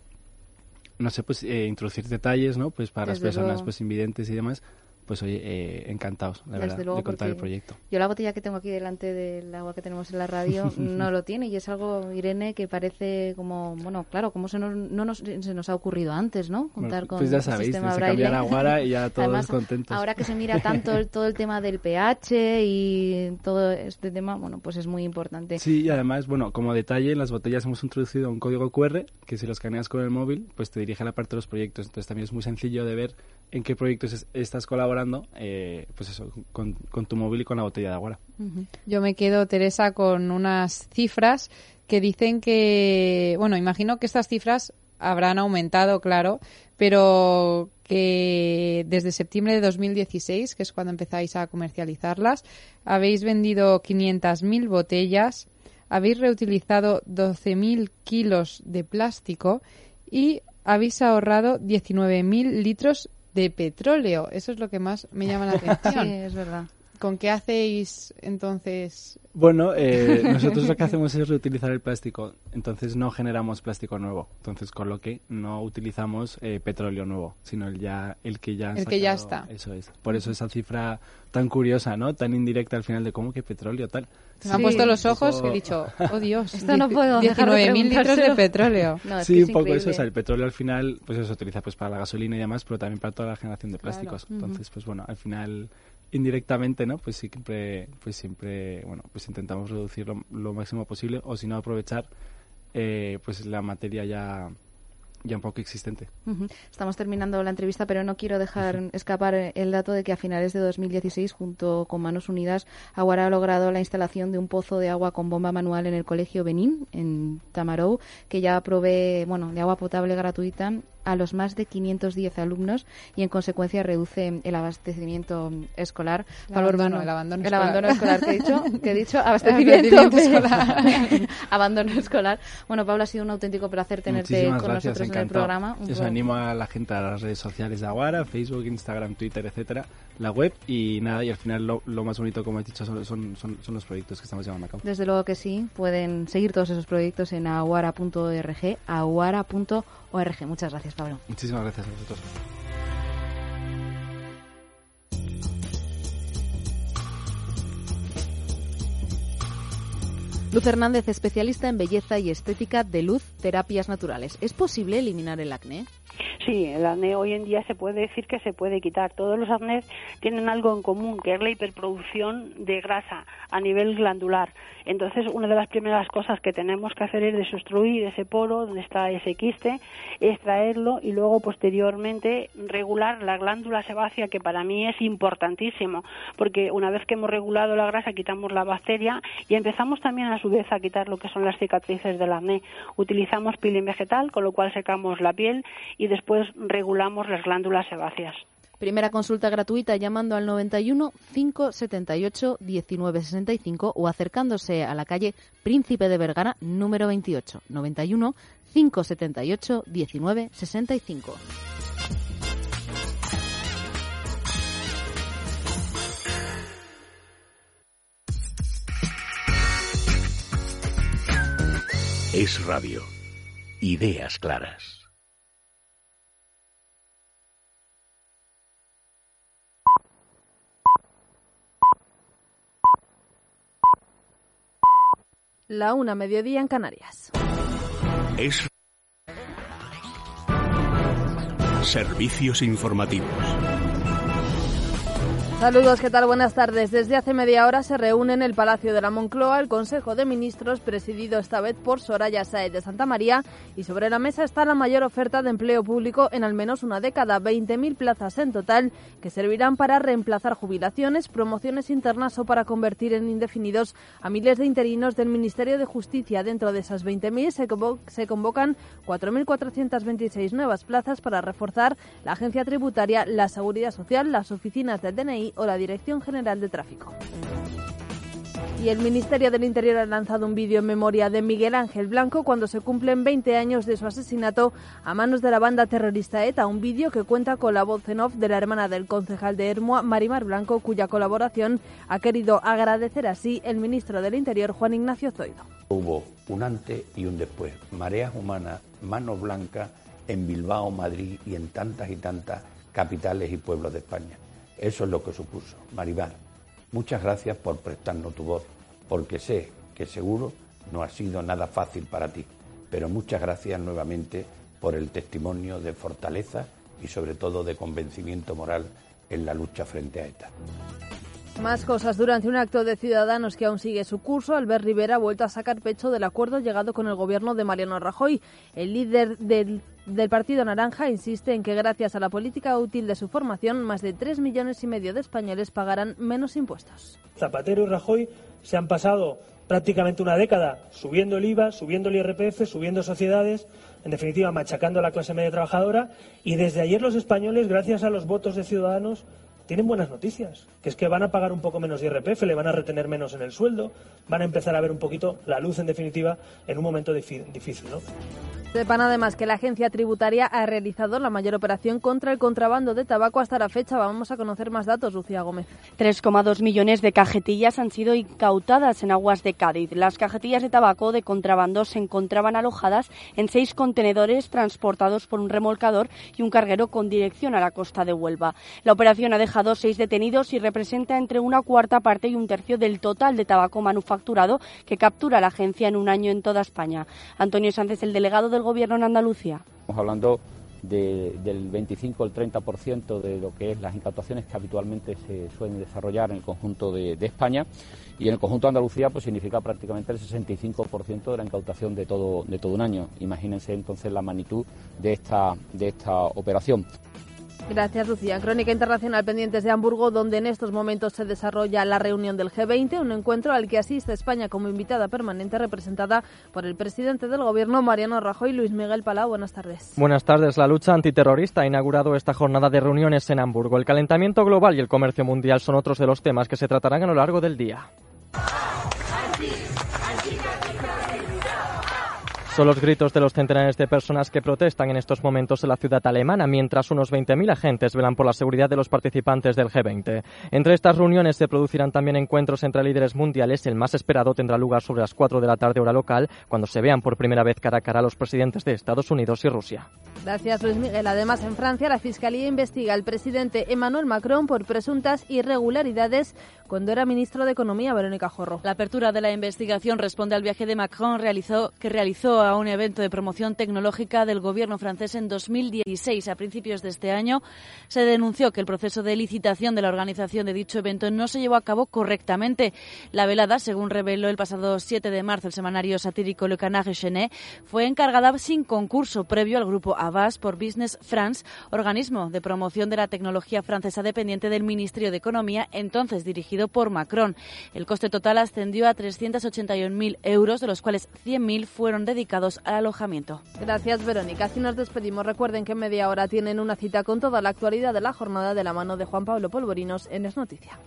no sé pues eh, introducir detalles, ¿no? Pues para las personas pues invidentes y demás pues oye, eh, encantados, la Desde verdad, luego, de contar el proyecto. Yo la botella que tengo aquí delante del agua que tenemos en la radio no lo tiene y es algo, Irene, que parece como, bueno, claro, como se nos, no nos, se nos ha ocurrido antes, ¿no? Contar Bueno, con pues ya el sabéis, sistema se braille. cambiará Aguara y ya todos Además, contentos. Ahora que se mira tanto el- todo el tema del pH y todo este tema, bueno, pues es muy importante. Sí, y además, bueno, como detalle, en las botellas hemos introducido un código QR que si lo escaneas con el móvil, pues te dirige a la parte de los proyectos. Entonces también es muy sencillo de ver en qué proyectos es- estás colaborando, eh, pues eso, con, tu móvil y con la botella de agua. Yo me quedo, Teresa, con unas cifras que dicen que, bueno, imagino que estas cifras habrán aumentado, claro, pero que desde septiembre de 2016, que es cuando empezáis a comercializarlas, habéis vendido 500.000 botellas, habéis reutilizado 12.000 kilos de plástico y habéis ahorrado 19.000 litros de petróleo. Eso es lo que más me llama la atención. Sí, es verdad. ¿Con qué hacéis entonces? Bueno, eh, nosotros lo que hacemos es reutilizar el plástico, entonces no generamos plástico nuevo, entonces con lo que no utilizamos eh, petróleo nuevo, sino el ya el que ya han El que ya está. Eso es. Por eso esa cifra tan curiosa, ¿no? Tan indirecta al final de cómo que petróleo tal. Se me han puesto los ojos que he dicho, oh Dios, Esto no puedo dejar de 19.000 litros de petróleo. No, es sí, que es un poco eso, o sea, el petróleo al final, pues eso se utiliza pues para la gasolina y demás, pero también para toda la generación de plásticos. Entonces, pues bueno, al final indirectamente, ¿no? Pues siempre, pues siempre, bueno, pues intentamos reducir lo, lo máximo posible o si no aprovechar, eh, pues la materia ya, ya un poco existente. Estamos terminando la entrevista, pero no quiero dejar escapar el dato de que a finales de 2016, junto con Manos Unidas, Aguara ha logrado la instalación de un pozo de agua con bomba manual en el Colegio Benín, en Tamarou, que ya provee bueno, de agua potable gratuita a los más de 510 alumnos y en consecuencia reduce el abastecimiento escolar. El Pablo abandono, Urbano- el abandono el escolar. abandono escolar que he dicho, que he dicho abastecimiento, Abastecimiento escolar. abandono escolar. Bueno, Pablo, ha sido un auténtico placer tenerte Muchísimas con gracias, nosotros en el encantado. programa. Un Eso pro- animo a la gente a las redes sociales de Aguara, Facebook, Instagram, Twitter, etcétera, la web y nada, y al final lo, lo más bonito, como he dicho, son, son, son, son los proyectos que estamos llevando a cabo. Desde luego que sí, pueden seguir todos esos proyectos en aguara.org, aguara.org. Muchas gracias, Pablo. Muchísimas gracias a vosotros. Luz Hernández, especialista en belleza y estética de luz, terapias naturales. ¿Es posible eliminar el acné? Sí, el acné hoy en día se puede decir que se puede quitar. Todos los acnés tienen algo en común, que es la hiperproducción de grasa a nivel glandular. Entonces, una de las primeras cosas que tenemos que hacer es desobstruir ese poro donde está ese quiste, extraerlo y luego posteriormente regular la glándula sebácea, que para mí es importantísimo, porque una vez que hemos regulado la grasa quitamos la bacteria y empezamos también a su vez a quitar lo que son las cicatrices del acné. Utilizamos peeling vegetal, con lo cual secamos la piel y después regulamos las glándulas sebáceas. Primera consulta gratuita llamando al 91 578 1965 o acercándose a la calle Príncipe de Vergara número 28 91 578 1965. Es radio. Ideas claras. La una mediodía en Canarias. Es Servicios informativos. Saludos, ¿qué tal? Buenas tardes. Desde hace media hora se reúne en el Palacio de la Moncloa el Consejo de Ministros, presidido esta vez por Soraya Sáez de Santa María, y sobre la mesa está la mayor oferta de empleo público en al menos una década, 20.000 plazas en total, que servirán para reemplazar jubilaciones, promociones internas o para convertir en indefinidos a miles de interinos del Ministerio de Justicia. Dentro de esas 20.000 se, convo- se convocan 4.426 nuevas plazas para reforzar la agencia tributaria, la seguridad social, las oficinas del DNI o la Dirección General de Tráfico. Y el Ministerio del Interior ha lanzado un vídeo en memoria de Miguel Ángel Blanco cuando se cumplen 20 años de su asesinato a manos de la banda terrorista ETA. Un vídeo que cuenta con la voz en off de la hermana del concejal de Hermua, Marimar Blanco, cuya colaboración ha querido agradecer así el ministro del Interior, Juan Ignacio Zoido. Hubo un antes y un después. Mareas humanas, mano blanca en Bilbao, Madrid y en tantas y tantas capitales y pueblos de España. Eso es lo que supuso. Maribal, muchas gracias por prestarnos tu voz, porque sé que seguro no ha sido nada fácil para ti, pero muchas gracias nuevamente por el testimonio de fortaleza y sobre todo de convencimiento moral en la lucha frente a ETA. Más cosas. Durante un acto de Ciudadanos que aún sigue su curso, Albert Rivera ha vuelto a sacar pecho del acuerdo llegado con el gobierno de Mariano Rajoy. El líder del, Partido Naranja insiste en que gracias a la política útil de su formación, más de 3 millones y medio de españoles pagarán menos impuestos. Zapatero y Rajoy se han pasado prácticamente una década subiendo el IVA, subiendo el IRPF, subiendo sociedades, en definitiva machacando a la clase media trabajadora y desde ayer los españoles, gracias a los votos de Ciudadanos, tienen buenas noticias, que es que van a pagar un poco menos de IRPF, le van a retener menos en el sueldo, van a empezar a ver un poquito la luz en definitiva en un momento difícil, ¿no? Sepan además que la agencia tributaria ha realizado la mayor operación contra el contrabando de tabaco hasta la fecha. Vamos a conocer más datos, Lucía Gómez. 3,2 millones de cajetillas han sido incautadas en aguas de Cádiz. Las cajetillas de tabaco de contrabando se encontraban alojadas en seis contenedores transportados por un remolcador y un carguero con dirección a la costa de Huelva. La operación ha dejado seis detenidos y representa entre una cuarta parte y un tercio del total de tabaco manufacturado que captura la agencia en un año en toda España. Antonio Sánchez, el delegado del Gobierno en Andalucía. Estamos hablando de, del 25 al 30% de lo que es las incautaciones que habitualmente se suelen desarrollar en el conjunto de, de España y en el conjunto de Andalucía pues significa prácticamente el 65% de la incautación de todo, de todo un año. Imagínense entonces la magnitud de esta, de esta operación. Gracias, Lucía. Crónica Internacional pendientes de Hamburgo, donde en estos momentos se desarrolla la reunión del G20, un encuentro al que asiste España como invitada permanente representada por el presidente del Gobierno, Mariano Rajoy. Luis Miguel Palau, buenas tardes. Buenas tardes. La lucha antiterrorista ha inaugurado esta jornada de reuniones en Hamburgo. El calentamiento global y el comercio mundial son otros de los temas que se tratarán a lo largo del día. Son los gritos de los centenares de personas que protestan en estos momentos en la ciudad alemana, mientras unos 20.000 agentes velan por la seguridad de los participantes del G20. Entre estas reuniones se producirán también encuentros entre líderes mundiales. El más esperado tendrá lugar sobre las 4 de la tarde hora local, cuando se vean por primera vez cara a cara los presidentes de Estados Unidos y Rusia. Gracias, Luis Miguel. Además, en Francia, la Fiscalía investiga al presidente Emmanuel Macron por presuntas irregularidades cuando era ministro de Economía, Verónica Jorro. La apertura de la investigación responde al viaje de Macron realizó, que realizó a un evento de promoción tecnológica del gobierno francés en 2016. A principios de este año se denunció que el proceso de licitación de la organización de dicho evento no se llevó a cabo correctamente. La velada, según reveló el pasado 7 de marzo el semanario satírico Le Canard Chenet, fue encargada sin concurso previo al grupo Avas por Business France, organismo de promoción de la tecnología francesa dependiente del Ministerio de Economía, entonces dirigido por Macron. El coste total ascendió a 381.000 euros, de los cuales 100.000 fueron dedicados al alojamiento. Gracias, Verónica. Así nos despedimos. Recuerden que en media hora tienen una cita con toda la actualidad de la jornada de la mano de Juan Pablo Polvorinos en Es Noticia.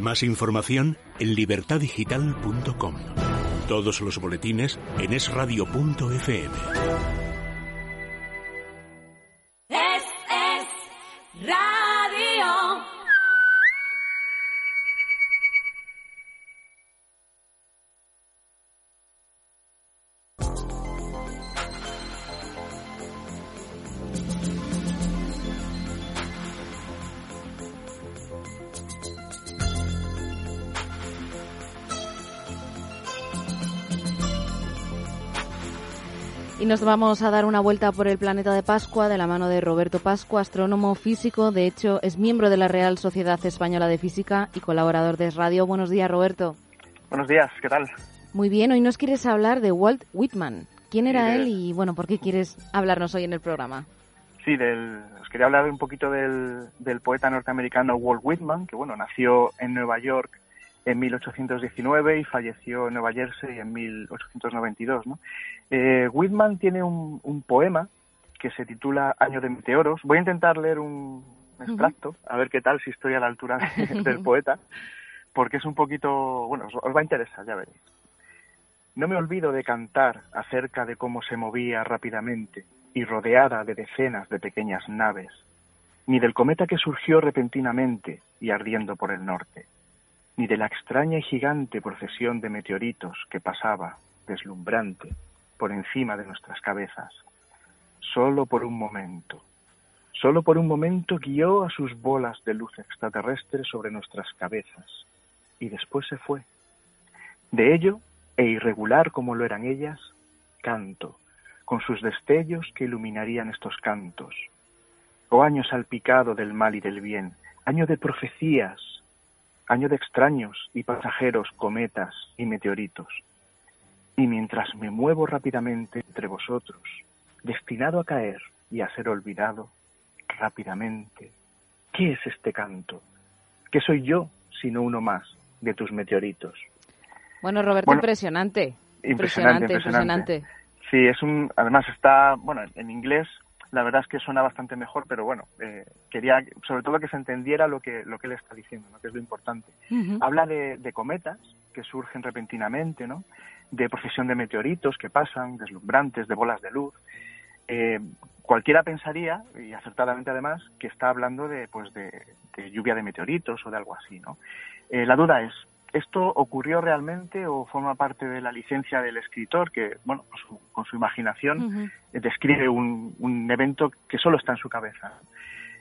Más información en libertadigital.com. Todos los boletines en esradio.fm. nos vamos a dar una vuelta por el planeta de Pascua de la mano de Roberto Pascua, astrónomo físico. De hecho, es miembro de la Real Sociedad Española de Física y colaborador de Radio. Buenos días, Roberto. Buenos días, ¿qué tal? Muy bien, hoy nos quieres hablar de Walt Whitman. ¿Quién era Sí, él y, bueno, por qué quieres hablarnos hoy en el programa? Sí, del, os quería hablar un poquito del, del poeta norteamericano Walt Whitman, que bueno, nació en Nueva York en 1819 y falleció en Nueva Jersey en 1892. ¿no? Eh, Whitman tiene un, un poema que se titula Año de Meteoros. Voy a intentar leer un extracto, a ver qué tal, si estoy a la altura de- del poeta, porque es un poquito, bueno, os, os va a interesar, ya veréis. No me olvido de cantar acerca de cómo se movía rápidamente y rodeada de decenas de pequeñas naves, ni del cometa que surgió repentinamente y ardiendo por el norte, ni de la extraña y gigante procesión de meteoritos que pasaba, deslumbrante, por encima de nuestras cabezas, solo por un momento, Solo por un momento guió a sus bolas de luz extraterrestre sobre nuestras cabezas y después se fue. De ello, e irregular como lo eran ellas, canto, con sus destellos que iluminarían estos cantos. Oh año salpicado del mal y del bien, año de profecías, año de extraños y pasajeros cometas y meteoritos. Y mientras me muevo rápidamente entre vosotros, destinado a caer y a ser olvidado, rápidamente, ¿qué es este canto? ¿Qué soy yo sino uno más de tus meteoritos? Bueno, Roberto, Bueno, impresionante. Impresionante, impresionante. Sí, es un, además está, bueno, en inglés la verdad es que suena bastante mejor, pero bueno, eh, quería sobre todo que se entendiera lo que lo que él está diciendo, ¿no? que es lo importante. Habla de, de cometas que surgen repentinamente, ¿no? De procesión de meteoritos que pasan, deslumbrantes, de bolas de luz. Eh, cualquiera pensaría, y acertadamente además, que está hablando de, pues de, de lluvia de meteoritos o de algo así, ¿no? Eh, la duda es, ¿esto ocurrió realmente o forma parte de la licencia del escritor que, bueno, con su, con su imaginación describe un, un evento que solo está en su cabeza?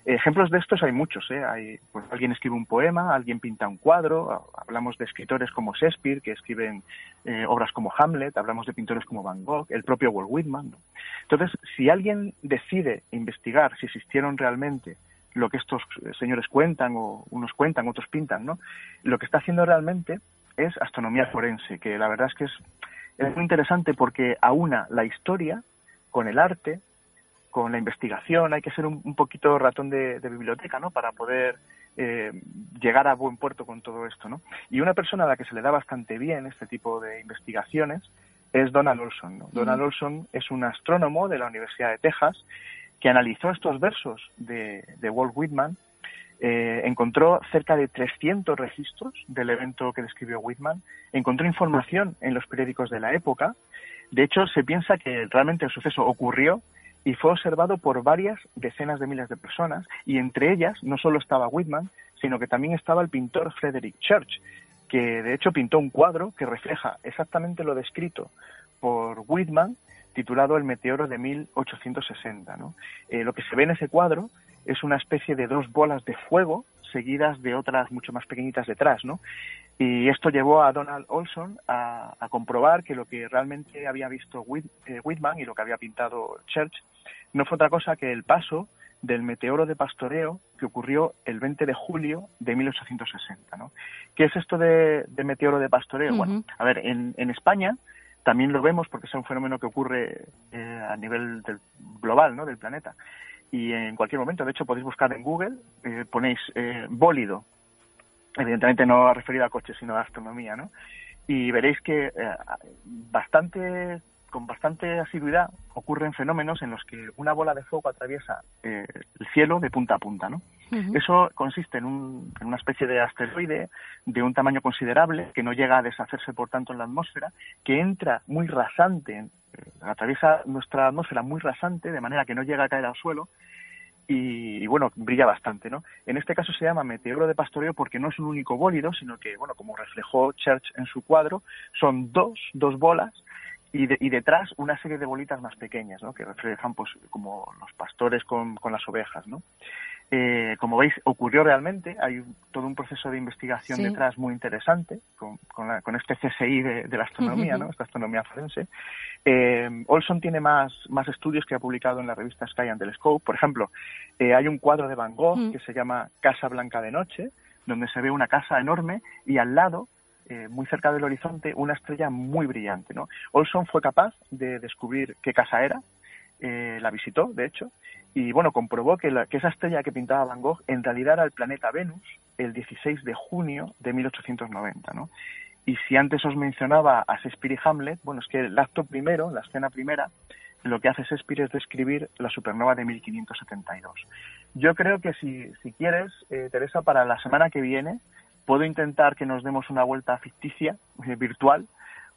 Ejemplos de estos hay muchos, ¿eh? Hay, pues, alguien escribe un poema, alguien pinta un cuadro, hablamos de escritores como Shakespeare, que escriben eh, obras como Hamlet, hablamos de pintores como Van Gogh, el propio Walt Whitman. ¿no? Entonces, si alguien decide investigar si existieron realmente lo que estos señores cuentan, o unos cuentan, otros pintan, ¿no? Lo que está haciendo realmente es astronomía forense, que la verdad es que es, es muy interesante porque aúna la historia con el arte, con la investigación, hay que ser un, un poquito ratón de, de biblioteca, ¿no? Para poder eh, llegar a buen puerto con todo esto, ¿no? Y una persona a la que se le da bastante bien este tipo de investigaciones es Donald Olson, ¿no? Donald Olson es un astrónomo de la Universidad de Texas que analizó estos versos de, de Walt Whitman, eh, encontró cerca de 300 registros del evento que describió Whitman, encontró información en los periódicos de la época, de hecho se piensa que realmente el suceso ocurrió y fue observado por varias decenas de miles de personas y entre ellas no solo estaba Whitman, sino que también estaba el pintor Frederick Church, que de hecho pintó un cuadro que refleja exactamente lo descrito por Whitman, titulado El meteoro de 1860. ¿no? Eh, lo que se ve en ese cuadro es una especie de dos bolas de fuego seguidas de otras mucho más pequeñitas detrás, ¿no? Y esto llevó a Donald Olson a, a comprobar que lo que realmente había visto Whit- eh, Whitman y lo que había pintado Church no fue otra cosa que el paso del meteoro de pastoreo que ocurrió el 20 de julio de 1860. ¿no? ¿Qué es esto de, de meteoro de pastoreo? Bueno, a ver, en, en España también lo vemos porque es un fenómeno que ocurre eh, a nivel del, global ¿no? del planeta. Y en cualquier momento, de hecho, podéis buscar en Google, eh, ponéis eh, bólido, evidentemente no referido a coches, sino a astronomía, ¿no? Y veréis que eh, bastante, con bastante asiduidad ocurren fenómenos en los que una bola de fuego atraviesa eh, el cielo de punta a punta, ¿no? Eso consiste en, un- en una especie de asteroide de un tamaño considerable que no llega a deshacerse, por tanto, en la atmósfera, que entra muy rasante, eh, atraviesa nuestra atmósfera muy rasante, de manera que no llega a caer al suelo y, y, bueno, brilla bastante, ¿no? En este caso se llama meteoro de pastoreo porque no es un único bólido, sino que, bueno, como reflejó Church en su cuadro, son dos, dos bolas y, de- y detrás una serie de bolitas más pequeñas, ¿no? Que reflejan, pues, como los pastores con, con las ovejas, ¿no? Eh, como veis, ocurrió realmente, hay un- todo un proceso de investigación Sí. detrás muy interesante con, con, la- con este CSI de, de la astronomía, ¿no? Esta astronomía forense. Eh, Olson tiene más, más estudios que ha publicado en la revista Sky and Telescope. Por ejemplo, eh, hay un cuadro de Van Gogh Mm. que se llama Casa Blanca de Noche, donde se ve una casa enorme y al lado, eh, muy cerca del horizonte, una estrella muy brillante. ¿no? Olson fue capaz de descubrir qué casa era, eh, la visitó, de hecho, y bueno, comprobó que, la- que esa estrella que pintaba Van Gogh en realidad era el planeta Venus el 16 de junio de 1890, ¿no? Y si antes os mencionaba a Shakespeare y Hamlet, bueno, es que el acto primero, la escena primera, lo que hace Shakespeare es describir la supernova de 1572. Yo creo que si, si quieres, eh, Teresa, para la semana que viene, puedo intentar que nos demos una vuelta ficticia, eh, virtual,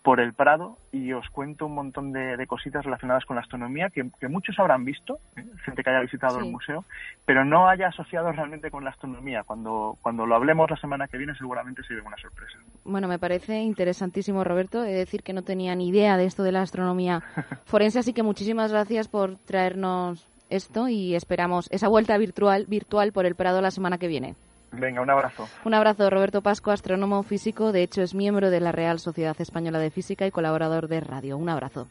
por el Prado y os cuento un montón de, de cositas relacionadas con la astronomía que, que muchos habrán visto, ¿eh? gente que haya visitado Sí. el museo, pero no haya asociado realmente con la astronomía. Cuando, cuando lo hablemos la semana que viene seguramente se ve una sorpresa. Bueno, me parece interesantísimo, Roberto. He de decir que no tenía ni idea de esto de la astronomía forense, así que muchísimas gracias por traernos esto y esperamos esa vuelta virtual, virtual por el Prado la semana que viene. Venga, un abrazo. Un abrazo, Roberto Pasco, astrónomo físico. De hecho, es miembro de la Real Sociedad Española de Física y colaborador de radio. Un abrazo.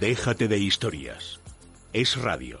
Déjate de historias. Es radio.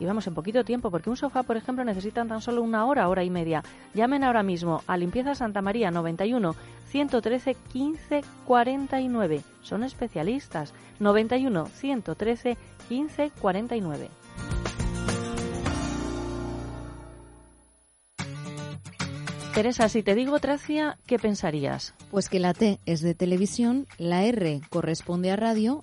y vamos en poquito tiempo, porque un sofá, por ejemplo, necesitan tan solo una hora, hora y media. Llamen ahora mismo a Limpieza Santa María 91 113 15 49. Son especialistas. 91 113 15 49. Teresa, si te digo Tracia, ¿qué pensarías? Pues que la T es de televisión, la R corresponde a radio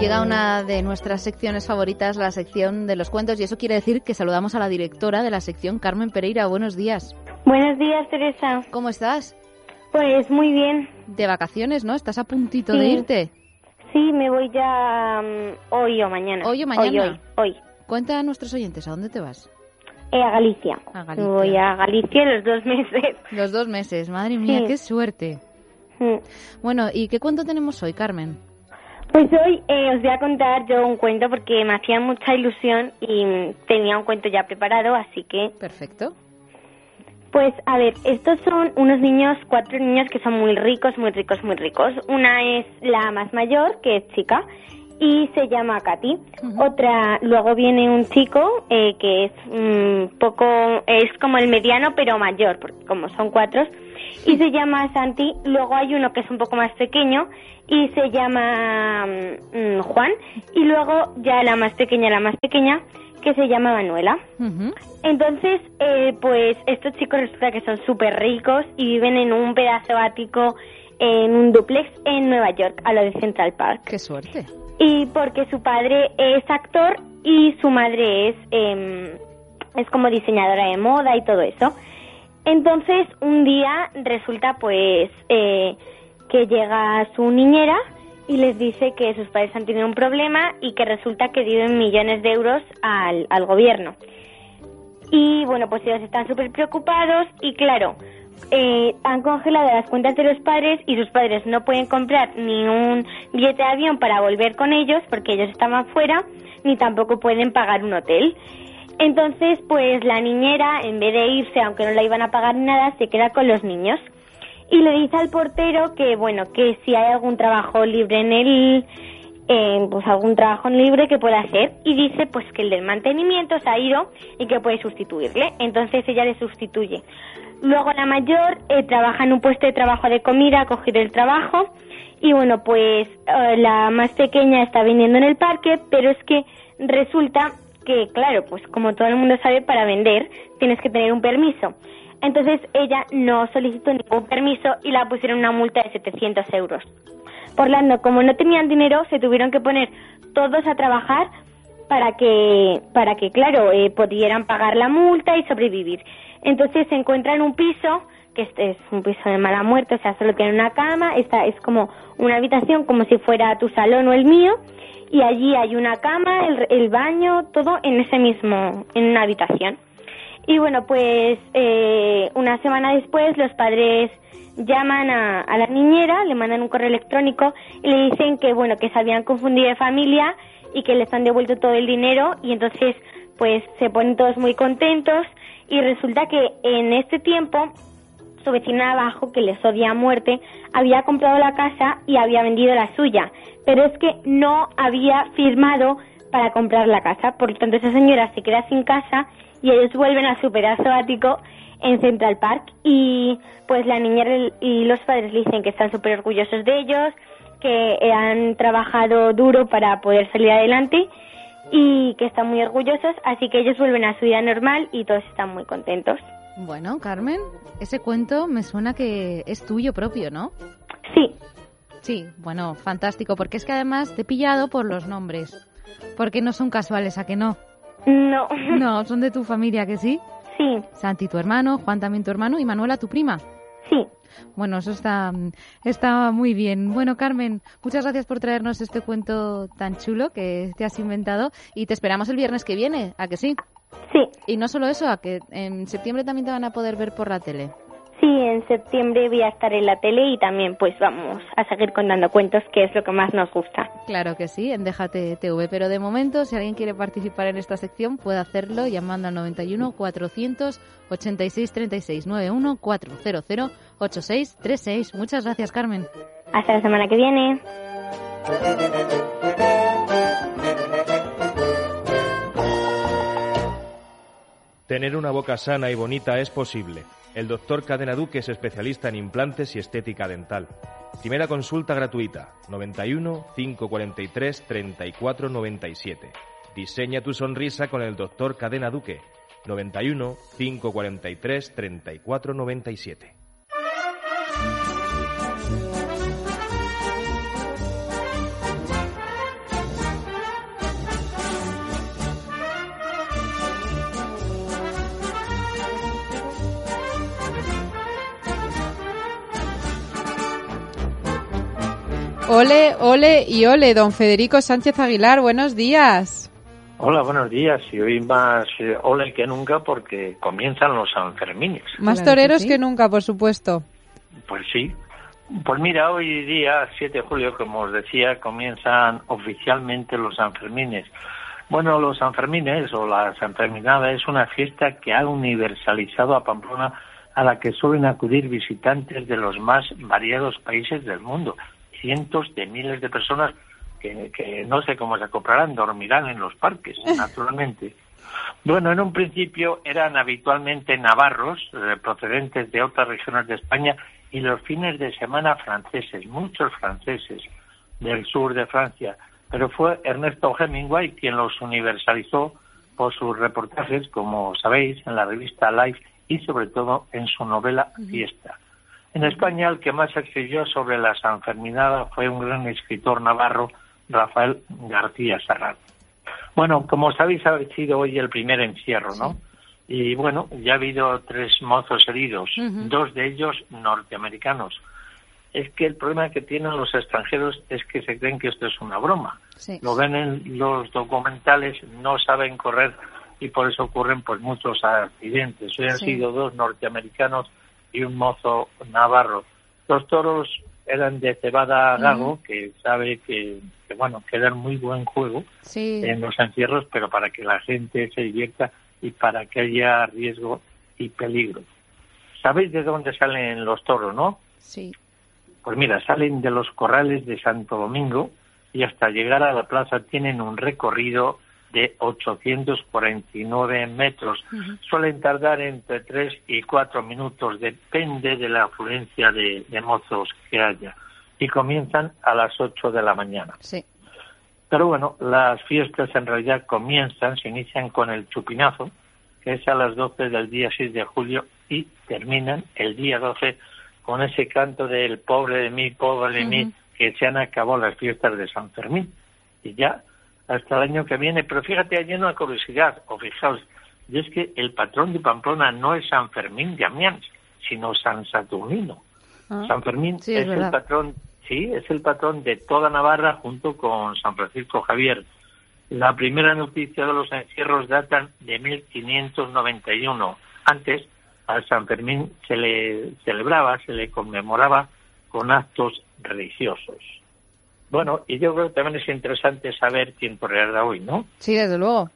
Llega una de nuestras secciones favoritas, la sección de los cuentos, y eso quiere decir que saludamos a la directora de la sección, Carmen Pereira. Buenos días. Buenos días, Teresa. ¿Cómo estás? Pues muy bien. De vacaciones, ¿no? ¿Estás a puntito Sí. de irte? Sí, me voy ya mm, hoy o mañana. ¿Hoy o mañana? Hoy, hoy. hoy. Cuenta a nuestros oyentes, ¿a dónde te vas? Eh, a Galicia. A Galicia. Voy a Galicia los dos meses. Los dos meses, madre mía, Sí. qué suerte. Bueno, ¿y qué cuento tenemos hoy, Carmen? Pues hoy eh, os voy a contar yo un cuento porque me hacía mucha ilusión y mm, tenía un cuento ya preparado, así que... Perfecto. Pues a ver, estos son unos niños, cuatro niños que son muy ricos, muy ricos, muy ricos. Una es la más mayor, que es chica, y se llama Katy. Otra, luego viene un chico eh, que es un poco, es como el mediano pero mayor, porque como son cuatro, y se llama Santi. Luego hay uno que es un poco más pequeño y se llama mm, mm, Juan. Y luego ya la más pequeña, la más pequeña, que se llama Manuela. Entonces, eh, pues estos chicos resulta que son súper ricos y viven en un pedazo ático en un duplex en Nueva York, a lo de Central Park. ¡Qué suerte! Y porque su padre es actor y su madre es, em, es como diseñadora de moda y todo eso. Entonces, un día resulta pues eh, que llega su niñera y les dice que sus padres han tenido un problema y que resulta que deben millones de euros al, al gobierno. Y bueno, pues ellos están súper preocupados y claro, eh, han congelado las cuentas de los padres y sus padres no pueden comprar ni un billete de avión para volver con ellos porque ellos estaban fuera, ni tampoco pueden pagar un hotel. Entonces, pues la niñera, en vez de irse, aunque no la iban a pagar nada, se queda con los niños. Y le dice al portero que, bueno, que si hay algún trabajo libre en el, eh, pues algún trabajo libre que pueda hacer. Y dice, pues que el del mantenimiento se ha ido y que puede sustituirle. Entonces ella le sustituye. Luego la mayor eh, trabaja en un puesto de trabajo de comida, ha cogido el trabajo. Y bueno, pues eh, la más pequeña está viniendo en el parque, pero es que resulta que, claro, pues como todo el mundo sabe, para vender tienes que tener un permiso. Entonces ella no solicitó ningún permiso y la pusieron una multa de 700 euros. Tanto, como no tenían dinero, se tuvieron que poner todos a trabajar para que, para que claro, eh, pudieran pagar la multa y sobrevivir. Entonces se encuentran un piso, que este es un piso de mala muerte, o sea, solo tiene una cama, esta es como una habitación como si fuera tu salón o el mío, y allí hay una cama, el, el baño, todo en ese mismo, en una habitación. Y bueno, pues eh, una semana después los padres llaman a, a la niñera, le mandan un correo electrónico y le dicen que bueno, que se habían confundido de familia y que les han devuelto todo el dinero y entonces pues se ponen todos muy contentos y resulta que en este tiempo su vecina de abajo, que les odia a muerte, había comprado la casa y había vendido la suya, pero es que no había firmado para comprar la casa. Por lo tanto, esa señora se queda sin casa y ellos vuelven a su pedazo ático en Central Park y pues la niñera y los padres le dicen que están súper orgullosos de ellos, que han trabajado duro para poder salir adelante y que están muy orgullosos, así que ellos vuelven a su vida normal y todos están muy contentos. Bueno, Carmen, ese cuento me suena que es tuyo propio, ¿no? Sí. Sí, bueno, fantástico, porque es que además te he pillado por los nombres, porque no son casuales, ¿a que no? No. No, son de tu familia, ¿que sí? Sí. Santi, tu hermano, Juan también tu hermano y Manuela, tu prima. Sí. Bueno, eso está, está muy bien. Bueno, Carmen, muchas gracias por traernos este cuento tan chulo que te has inventado y te esperamos el viernes que viene, ¿a que sí? Sí. Y no solo eso, a que en septiembre también te van a poder ver por la tele. Sí, en septiembre voy a estar en la tele y también pues vamos a seguir contando cuentos, que es lo que más nos gusta. Claro que sí, en Déjate TV, pero de momento si alguien quiere participar en esta sección puede hacerlo llamando al 91 400 86 36 91 400 86 36. Muchas gracias, Carmen. Hasta la semana que viene. Tener una boca sana y bonita es posible. El doctor Cadena Duque es especialista en implantes y estética dental. Primera consulta gratuita, 91 543 34 97. Diseña tu sonrisa con el doctor Cadena Duque, 91 543 34 97. Ole, ole y ole, don Federico Sánchez Aguilar, buenos días. Hola, buenos días. Y hoy más eh, ole que nunca porque comienzan los Sanfermines. Más toreros que nunca, por supuesto. Pues sí. Pues mira, hoy día, 7 de julio, como os decía, comienzan oficialmente los Sanfermines. Bueno, los Sanfermines o la Sanferminada es una fiesta que ha universalizado a Pamplona a la que suelen acudir visitantes de los más variados países del mundo. Cientos de miles de personas que, que no sé cómo se acoplarán, dormirán en los parques, naturalmente. Bueno, en un principio eran habitualmente navarros, eh, procedentes de otras regiones de España, y los fines de semana franceses, muchos franceses del sur de Francia. Pero fue Ernesto Hemingway quien los universalizó por sus reportajes, como sabéis, en la revista Life y sobre todo en su novela Fiesta. En España, el que más escribió sobre la Sanferminada fue un gran escritor navarro, Rafael García Serrano. Bueno, como sabéis, ha sido hoy el primer encierro, ¿no? Y bueno, ya ha habido tres mozos heridos, dos de ellos norteamericanos. Es que el problema que tienen los extranjeros es que se creen que esto es una broma. Lo ven en los documentales, no saben correr y por eso ocurren pues muchos accidentes. Hoy han Sí. sido dos norteamericanos y un mozo navarro. Los toros eran de cebada gago, que sabe que, que, bueno, que dan muy buen juego Sí. en los encierros, pero para que la gente se divierta y para que haya riesgo y peligro. ¿Sabéis de dónde salen los toros, no? Sí. Pues mira, salen de los corrales de Santo Domingo y hasta llegar a la plaza tienen un recorrido de 849 metros. Suelen tardar entre 3 y 4 minutos, depende de la afluencia de, de mozos que haya. Y comienzan a las 8 de la mañana. Sí. Pero bueno, las fiestas en realidad comienzan, se inician con el chupinazo, que es a las 12 del día 6 de julio, y terminan el día 12 con ese canto del pobre de mí, pobre de mí, que se han acabado las fiestas de San Fermín. Y ya hasta el año que viene. Pero fíjate, hay una curiosidad, o fijaos, y es que el patrón de Pamplona no es San Fermín de Amiens, sino San Saturnino. San Fermín Sí, es es, el patrón, sí, es el patrón de toda Navarra junto con San Francisco Javier. La primera noticia de los encierros datan de 1591. Antes, al San Fermín se le celebraba, se le conmemoraba con actos religiosos. Bueno, y yo creo que también es interesante saber quién correrá hoy, ¿no? Sí, desde luego.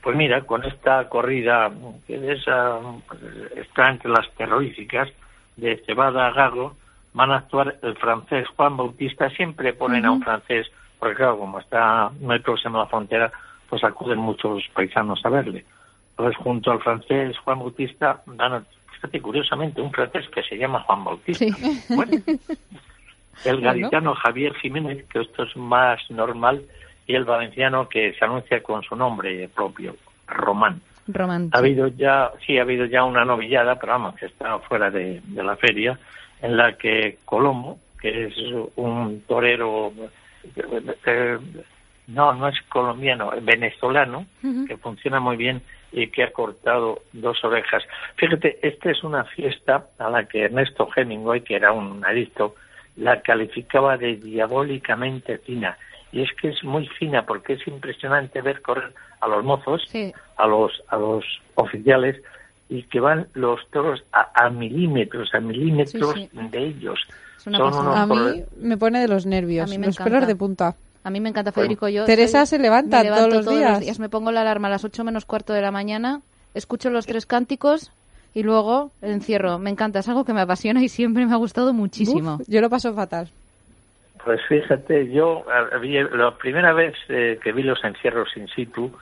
Pues mira, con esta corrida, que es, ah, pues, está entre las terroríficas, de Cebada a Gago, van a actuar el francés Juan Bautista. Siempre ponen a un francés, porque claro, como está muy próximo a la frontera, pues acuden muchos paisanos a verle. Pues junto al francés Juan Bautista, dan, fíjate curiosamente, un francés que se llama Juan Bautista. Bueno, el gaditano Javier Jiménez, que esto es más normal, y el valenciano que se anuncia con su nombre propio, Román. Román. Ha habido ya, sí, ha habido ya una novillada, pero vamos, que está fuera de, de la feria, en la que Colombo, que es un torero, eh, no, no es colombiano, es venezolano, que funciona muy bien y que ha cortado dos orejas. Fíjate, esta es una fiesta a la que Ernesto Hemingway, que era un adicto, la calificaba de diabólicamente fina. Y es que es muy fina porque es impresionante ver correr a los mozos, a los a los oficiales y que van los toros a, a milímetros, a milímetros Sí, de ellos. una Son unos A mí me pone de los nervios, A mí me los encanta. pelos de punta. A mí me encanta Federico. Yo Teresa soy- se levanta me levanto todos los días. Me pongo la alarma a las 8 menos cuarto de la mañana, escucho los tres cánticos y luego el encierro. Me encanta, es algo que me apasiona y siempre me ha gustado muchísimo. Uf, yo lo paso fatal. Pues fíjate, yo la primera vez eh, que vi los encierros in situ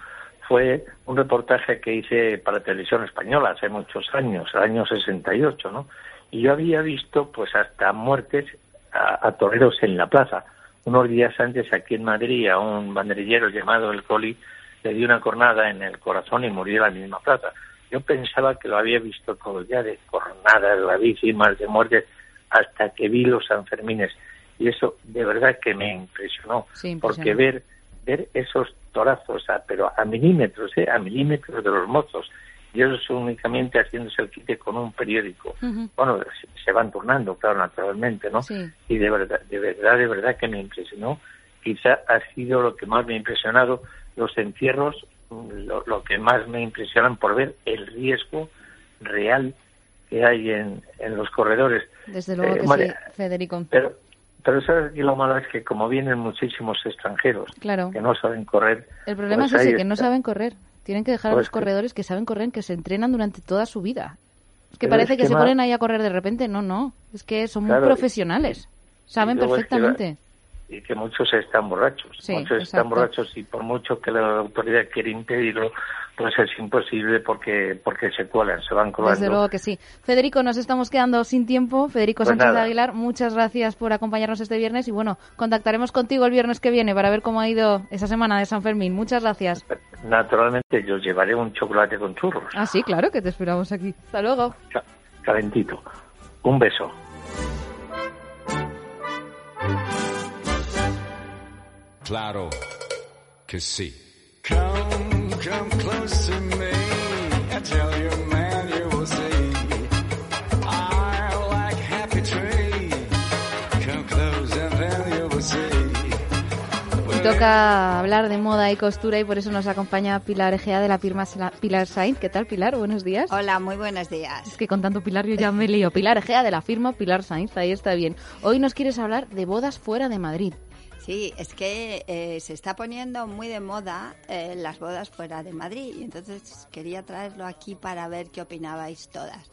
fue un reportaje que hice para televisión española hace muchos años, el año 68, ¿no? Y yo había visto pues hasta muertes a, a toreros en la plaza. Unos días antes aquí en Madrid a un banderillero llamado El Coli le dio una cornada en el corazón y murió en la misma plaza. Yo pensaba que lo había visto todo ya de cornadas gravísimas, de muertes, hasta que vi los Sanfermines. Y eso de verdad que me impresionó, Sí, porque ver ver esos torazos, a- pero a milímetros, ¿eh? a milímetros de los mozos, y ellos únicamente haciéndose el quite con un periódico. Bueno, se, se van turnando, claro, naturalmente, ¿no? Sí. Y de verdad, de verdad, de verdad que me impresionó. Quizá ha sido lo que más me ha impresionado, los encierros, mm, lo, lo que más me impresionan por ver el riesgo real que hay en, en los corredores. Desde luego Eh, que María, sí, Federico. Pero, pero sabes que lo malo es que como vienen muchísimos extranjeros Claro. que no saben correr, El problema pues es ese, que no saben correr. Tienen que dejar a Pues los corredores que saben correr, que se entrenan durante toda su vida. Es que parece es que, que se ponen ahí a correr de repente. No, no. Es que son Claro, muy profesionales. Saben es que perfectamente. Y que muchos están borrachos. Sí, muchos están borrachos y por mucho que la autoridad quiera impedirlo, pues es imposible porque porque se cuelan, se van colando. Desde luego que sí. Federico, nos estamos quedando sin tiempo. Federico Pues Sánchez nada. Aguilar, muchas gracias por acompañarnos este viernes y bueno, contactaremos contigo el viernes que viene para ver cómo ha ido esa semana de San Fermín. Muchas gracias. Naturalmente yo llevaré un chocolate con churros, Ah, sí, claro que te esperamos aquí. Hasta luego. ca- calentito. Un beso. Claro que sí. Come, come close to me. I tell you, man, you will see. I like happy tree. Come close and then you will see. Toca hablar de moda y costura y por eso nos acompaña Pilar Egea de la firma Pilar Sainz. ¿Qué tal, Pilar? Buenos días. Hola, muy buenos días. Es que con tanto Pilar yo ya me lío. Pilar Egea de la firma Pilar Sainz, ahí está bien. Hoy nos quieres hablar de bodas fuera de Madrid. Sí, es que eh, se está poniendo muy de moda eh, las bodas fuera de Madrid y entonces quería traerlo aquí para ver qué opinabais todas.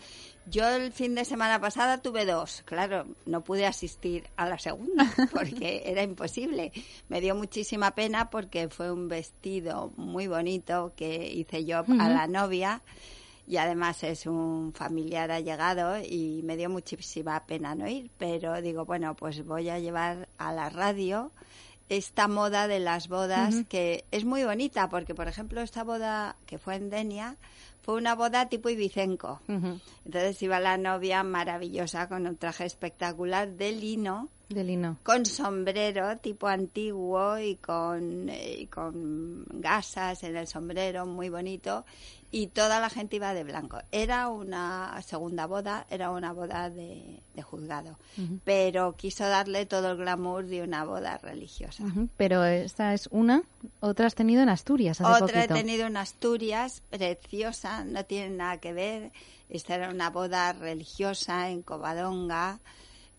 Yo el fin de semana pasada tuve dos, claro, no pude asistir a la segunda porque era imposible. Me dio muchísima pena porque fue un vestido muy bonito que hice yo a la novia y además es un familiar allegado y me dio muchísima pena no ir, pero digo, bueno, pues voy a llevar a la radio esta moda de las bodas que es muy bonita porque, por ejemplo, esta boda que fue en Denia fue una boda tipo ibicenco. Entonces iba la novia maravillosa con un traje espectacular de lino De lino. con sombrero tipo antiguo y con, eh, y con gasas en el sombrero, muy bonito, y toda la gente iba de blanco. Era una segunda boda, era una boda de, de juzgado, pero quiso darle todo el glamour de una boda religiosa. Pero esta es una, otra has tenido en Asturias hace Otra poquito. he tenido en Asturias, preciosa, no tiene nada que ver. Esta era una boda religiosa en Covadonga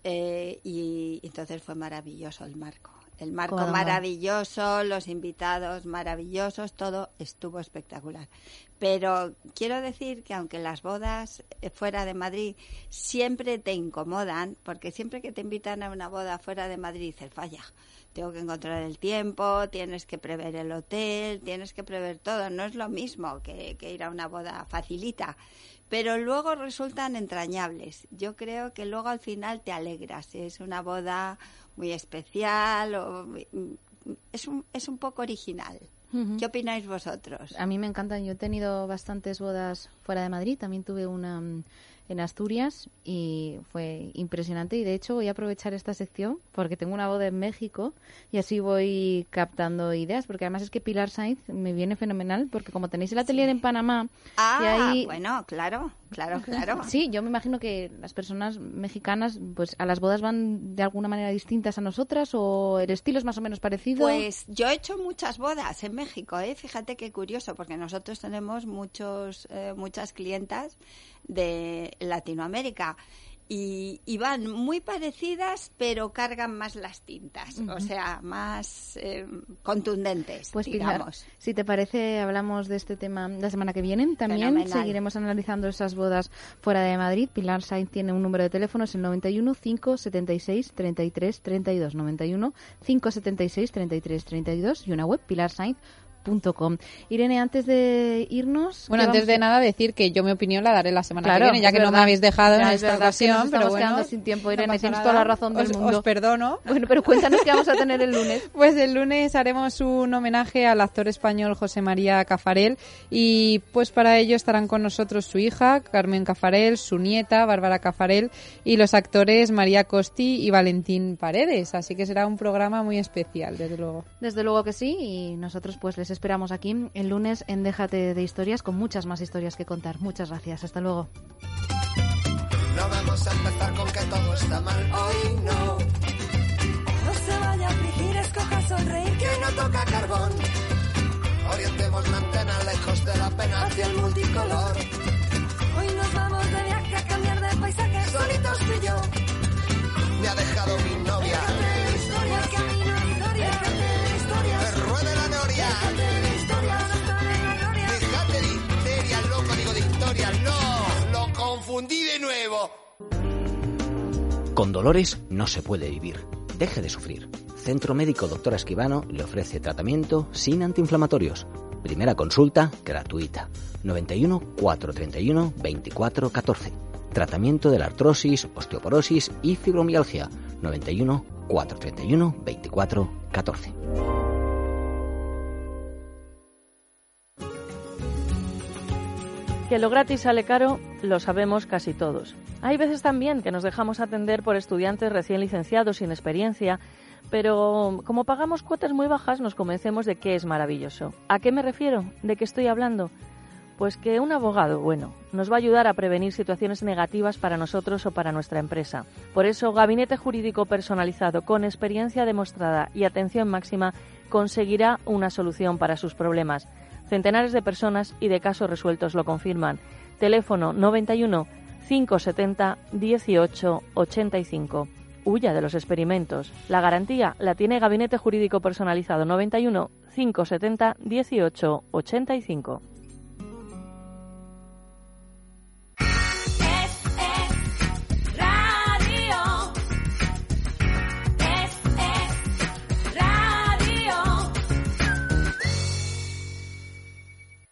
eh, y entonces fue maravilloso el marco. El marco maravilloso, los invitados maravillosos, todo estuvo espectacular. Pero quiero decir que aunque las bodas eh, fuera de Madrid siempre te incomodan, porque siempre que te invitan a una boda fuera de Madrid dices, vaya, tengo que encontrar el tiempo, tienes que prever el hotel, tienes que prever todo. No es lo mismo que, que ir a una boda facilita. Pero luego resultan entrañables. Yo creo que luego al final te alegras. si Es una boda muy especial o es un, es un poco original. ¿Qué opináis vosotros? A mí me encantan. Yo he tenido bastantes bodas fuera de Madrid. También tuve una mm, en Asturias y fue impresionante. Y de hecho voy a aprovechar esta sección porque tengo una boda en México y así voy captando ideas. Porque además es que Pilar Sainz me viene fenomenal porque como tenéis el atelier en Panamá Ah, y ahí bueno, claro, claro, claro. Sí, yo me imagino que las personas mexicanas, pues a las bodas van de alguna manera distintas a nosotras o el estilo es más o menos parecido. Pues yo he hecho muchas bodas en México, ¿eh? Fíjate qué curioso, porque nosotros tenemos muchos, eh, muchas clientas de Latinoamérica y, y van muy parecidas, pero cargan más las tintas, o sea, más eh, contundentes, Pues Pilar, digamos. si te parece, hablamos de este tema la semana que viene. También Fenomenal. seguiremos analizando esas bodas fuera de Madrid. Pilar Sainz tiene un número de teléfono, es el 91 576 33 32. 91 576 33 32 y una web, pilarsainz.com. Irene, antes de irnos... Bueno, ¿qué antes de nada decir que yo mi opinión la daré la semana Claro, que viene, ya que no me verdad. habéis dejado en es esta verdad, nos ocasión, pero bueno. sin tiempo, no Irene, pasa tienes toda la razón del Os- mundo. Os perdono. Bueno, pero cuéntanos qué vamos a tener el lunes. Pues el lunes haremos un homenaje al actor español José María Cafarel y pues para ello estarán con nosotros su hija Carmen Cafarel, su nieta Bárbara Cafarel y los actores María Costi y Valentín Paredes. Así que será un programa muy especial, desde luego. Desde luego que sí, y nosotros pues les esperamos aquí el lunes en Déjate de Historias con muchas más historias que contar. Muchas gracias, hasta luego. No vamos a empezar con que todo está mal. Hoy no. No se vaya a afligir, escoja sonreír. Que no toca carbón. Orientemos la antena lejos de la pena hacia el multicolor. Hoy nos vamos de viaje a cambiar de paisaje. Solitos tú y yo. Me ha dejado mi novia. Con dolores no se puede vivir. Deje de sufrir. Centro Médico Doctor Esquivano le ofrece tratamiento sin antiinflamatorios. Primera consulta gratuita. 91 431 24 14. Tratamiento de la artrosis, osteoporosis y fibromialgia. 91 431 24 14. Que lo gratis sale caro, lo sabemos casi todos. Hay veces también que nos dejamos atender por estudiantes recién licenciados sin experiencia, pero como pagamos cuotas muy bajas nos convencemos de que es maravilloso. ¿A qué me refiero? ¿De qué estoy hablando? Pues que un abogado, bueno, nos va a ayudar a prevenir situaciones negativas para nosotros o para nuestra empresa. Por eso, Gabinete Jurídico Personalizado con experiencia demostrada y atención máxima conseguirá una solución para sus problemas. Centenares de personas y de casos resueltos lo confirman. Teléfono 91 570 18 85. Huya de los experimentos. La garantía la tiene Gabinete Jurídico Personalizado 91 570 18 85.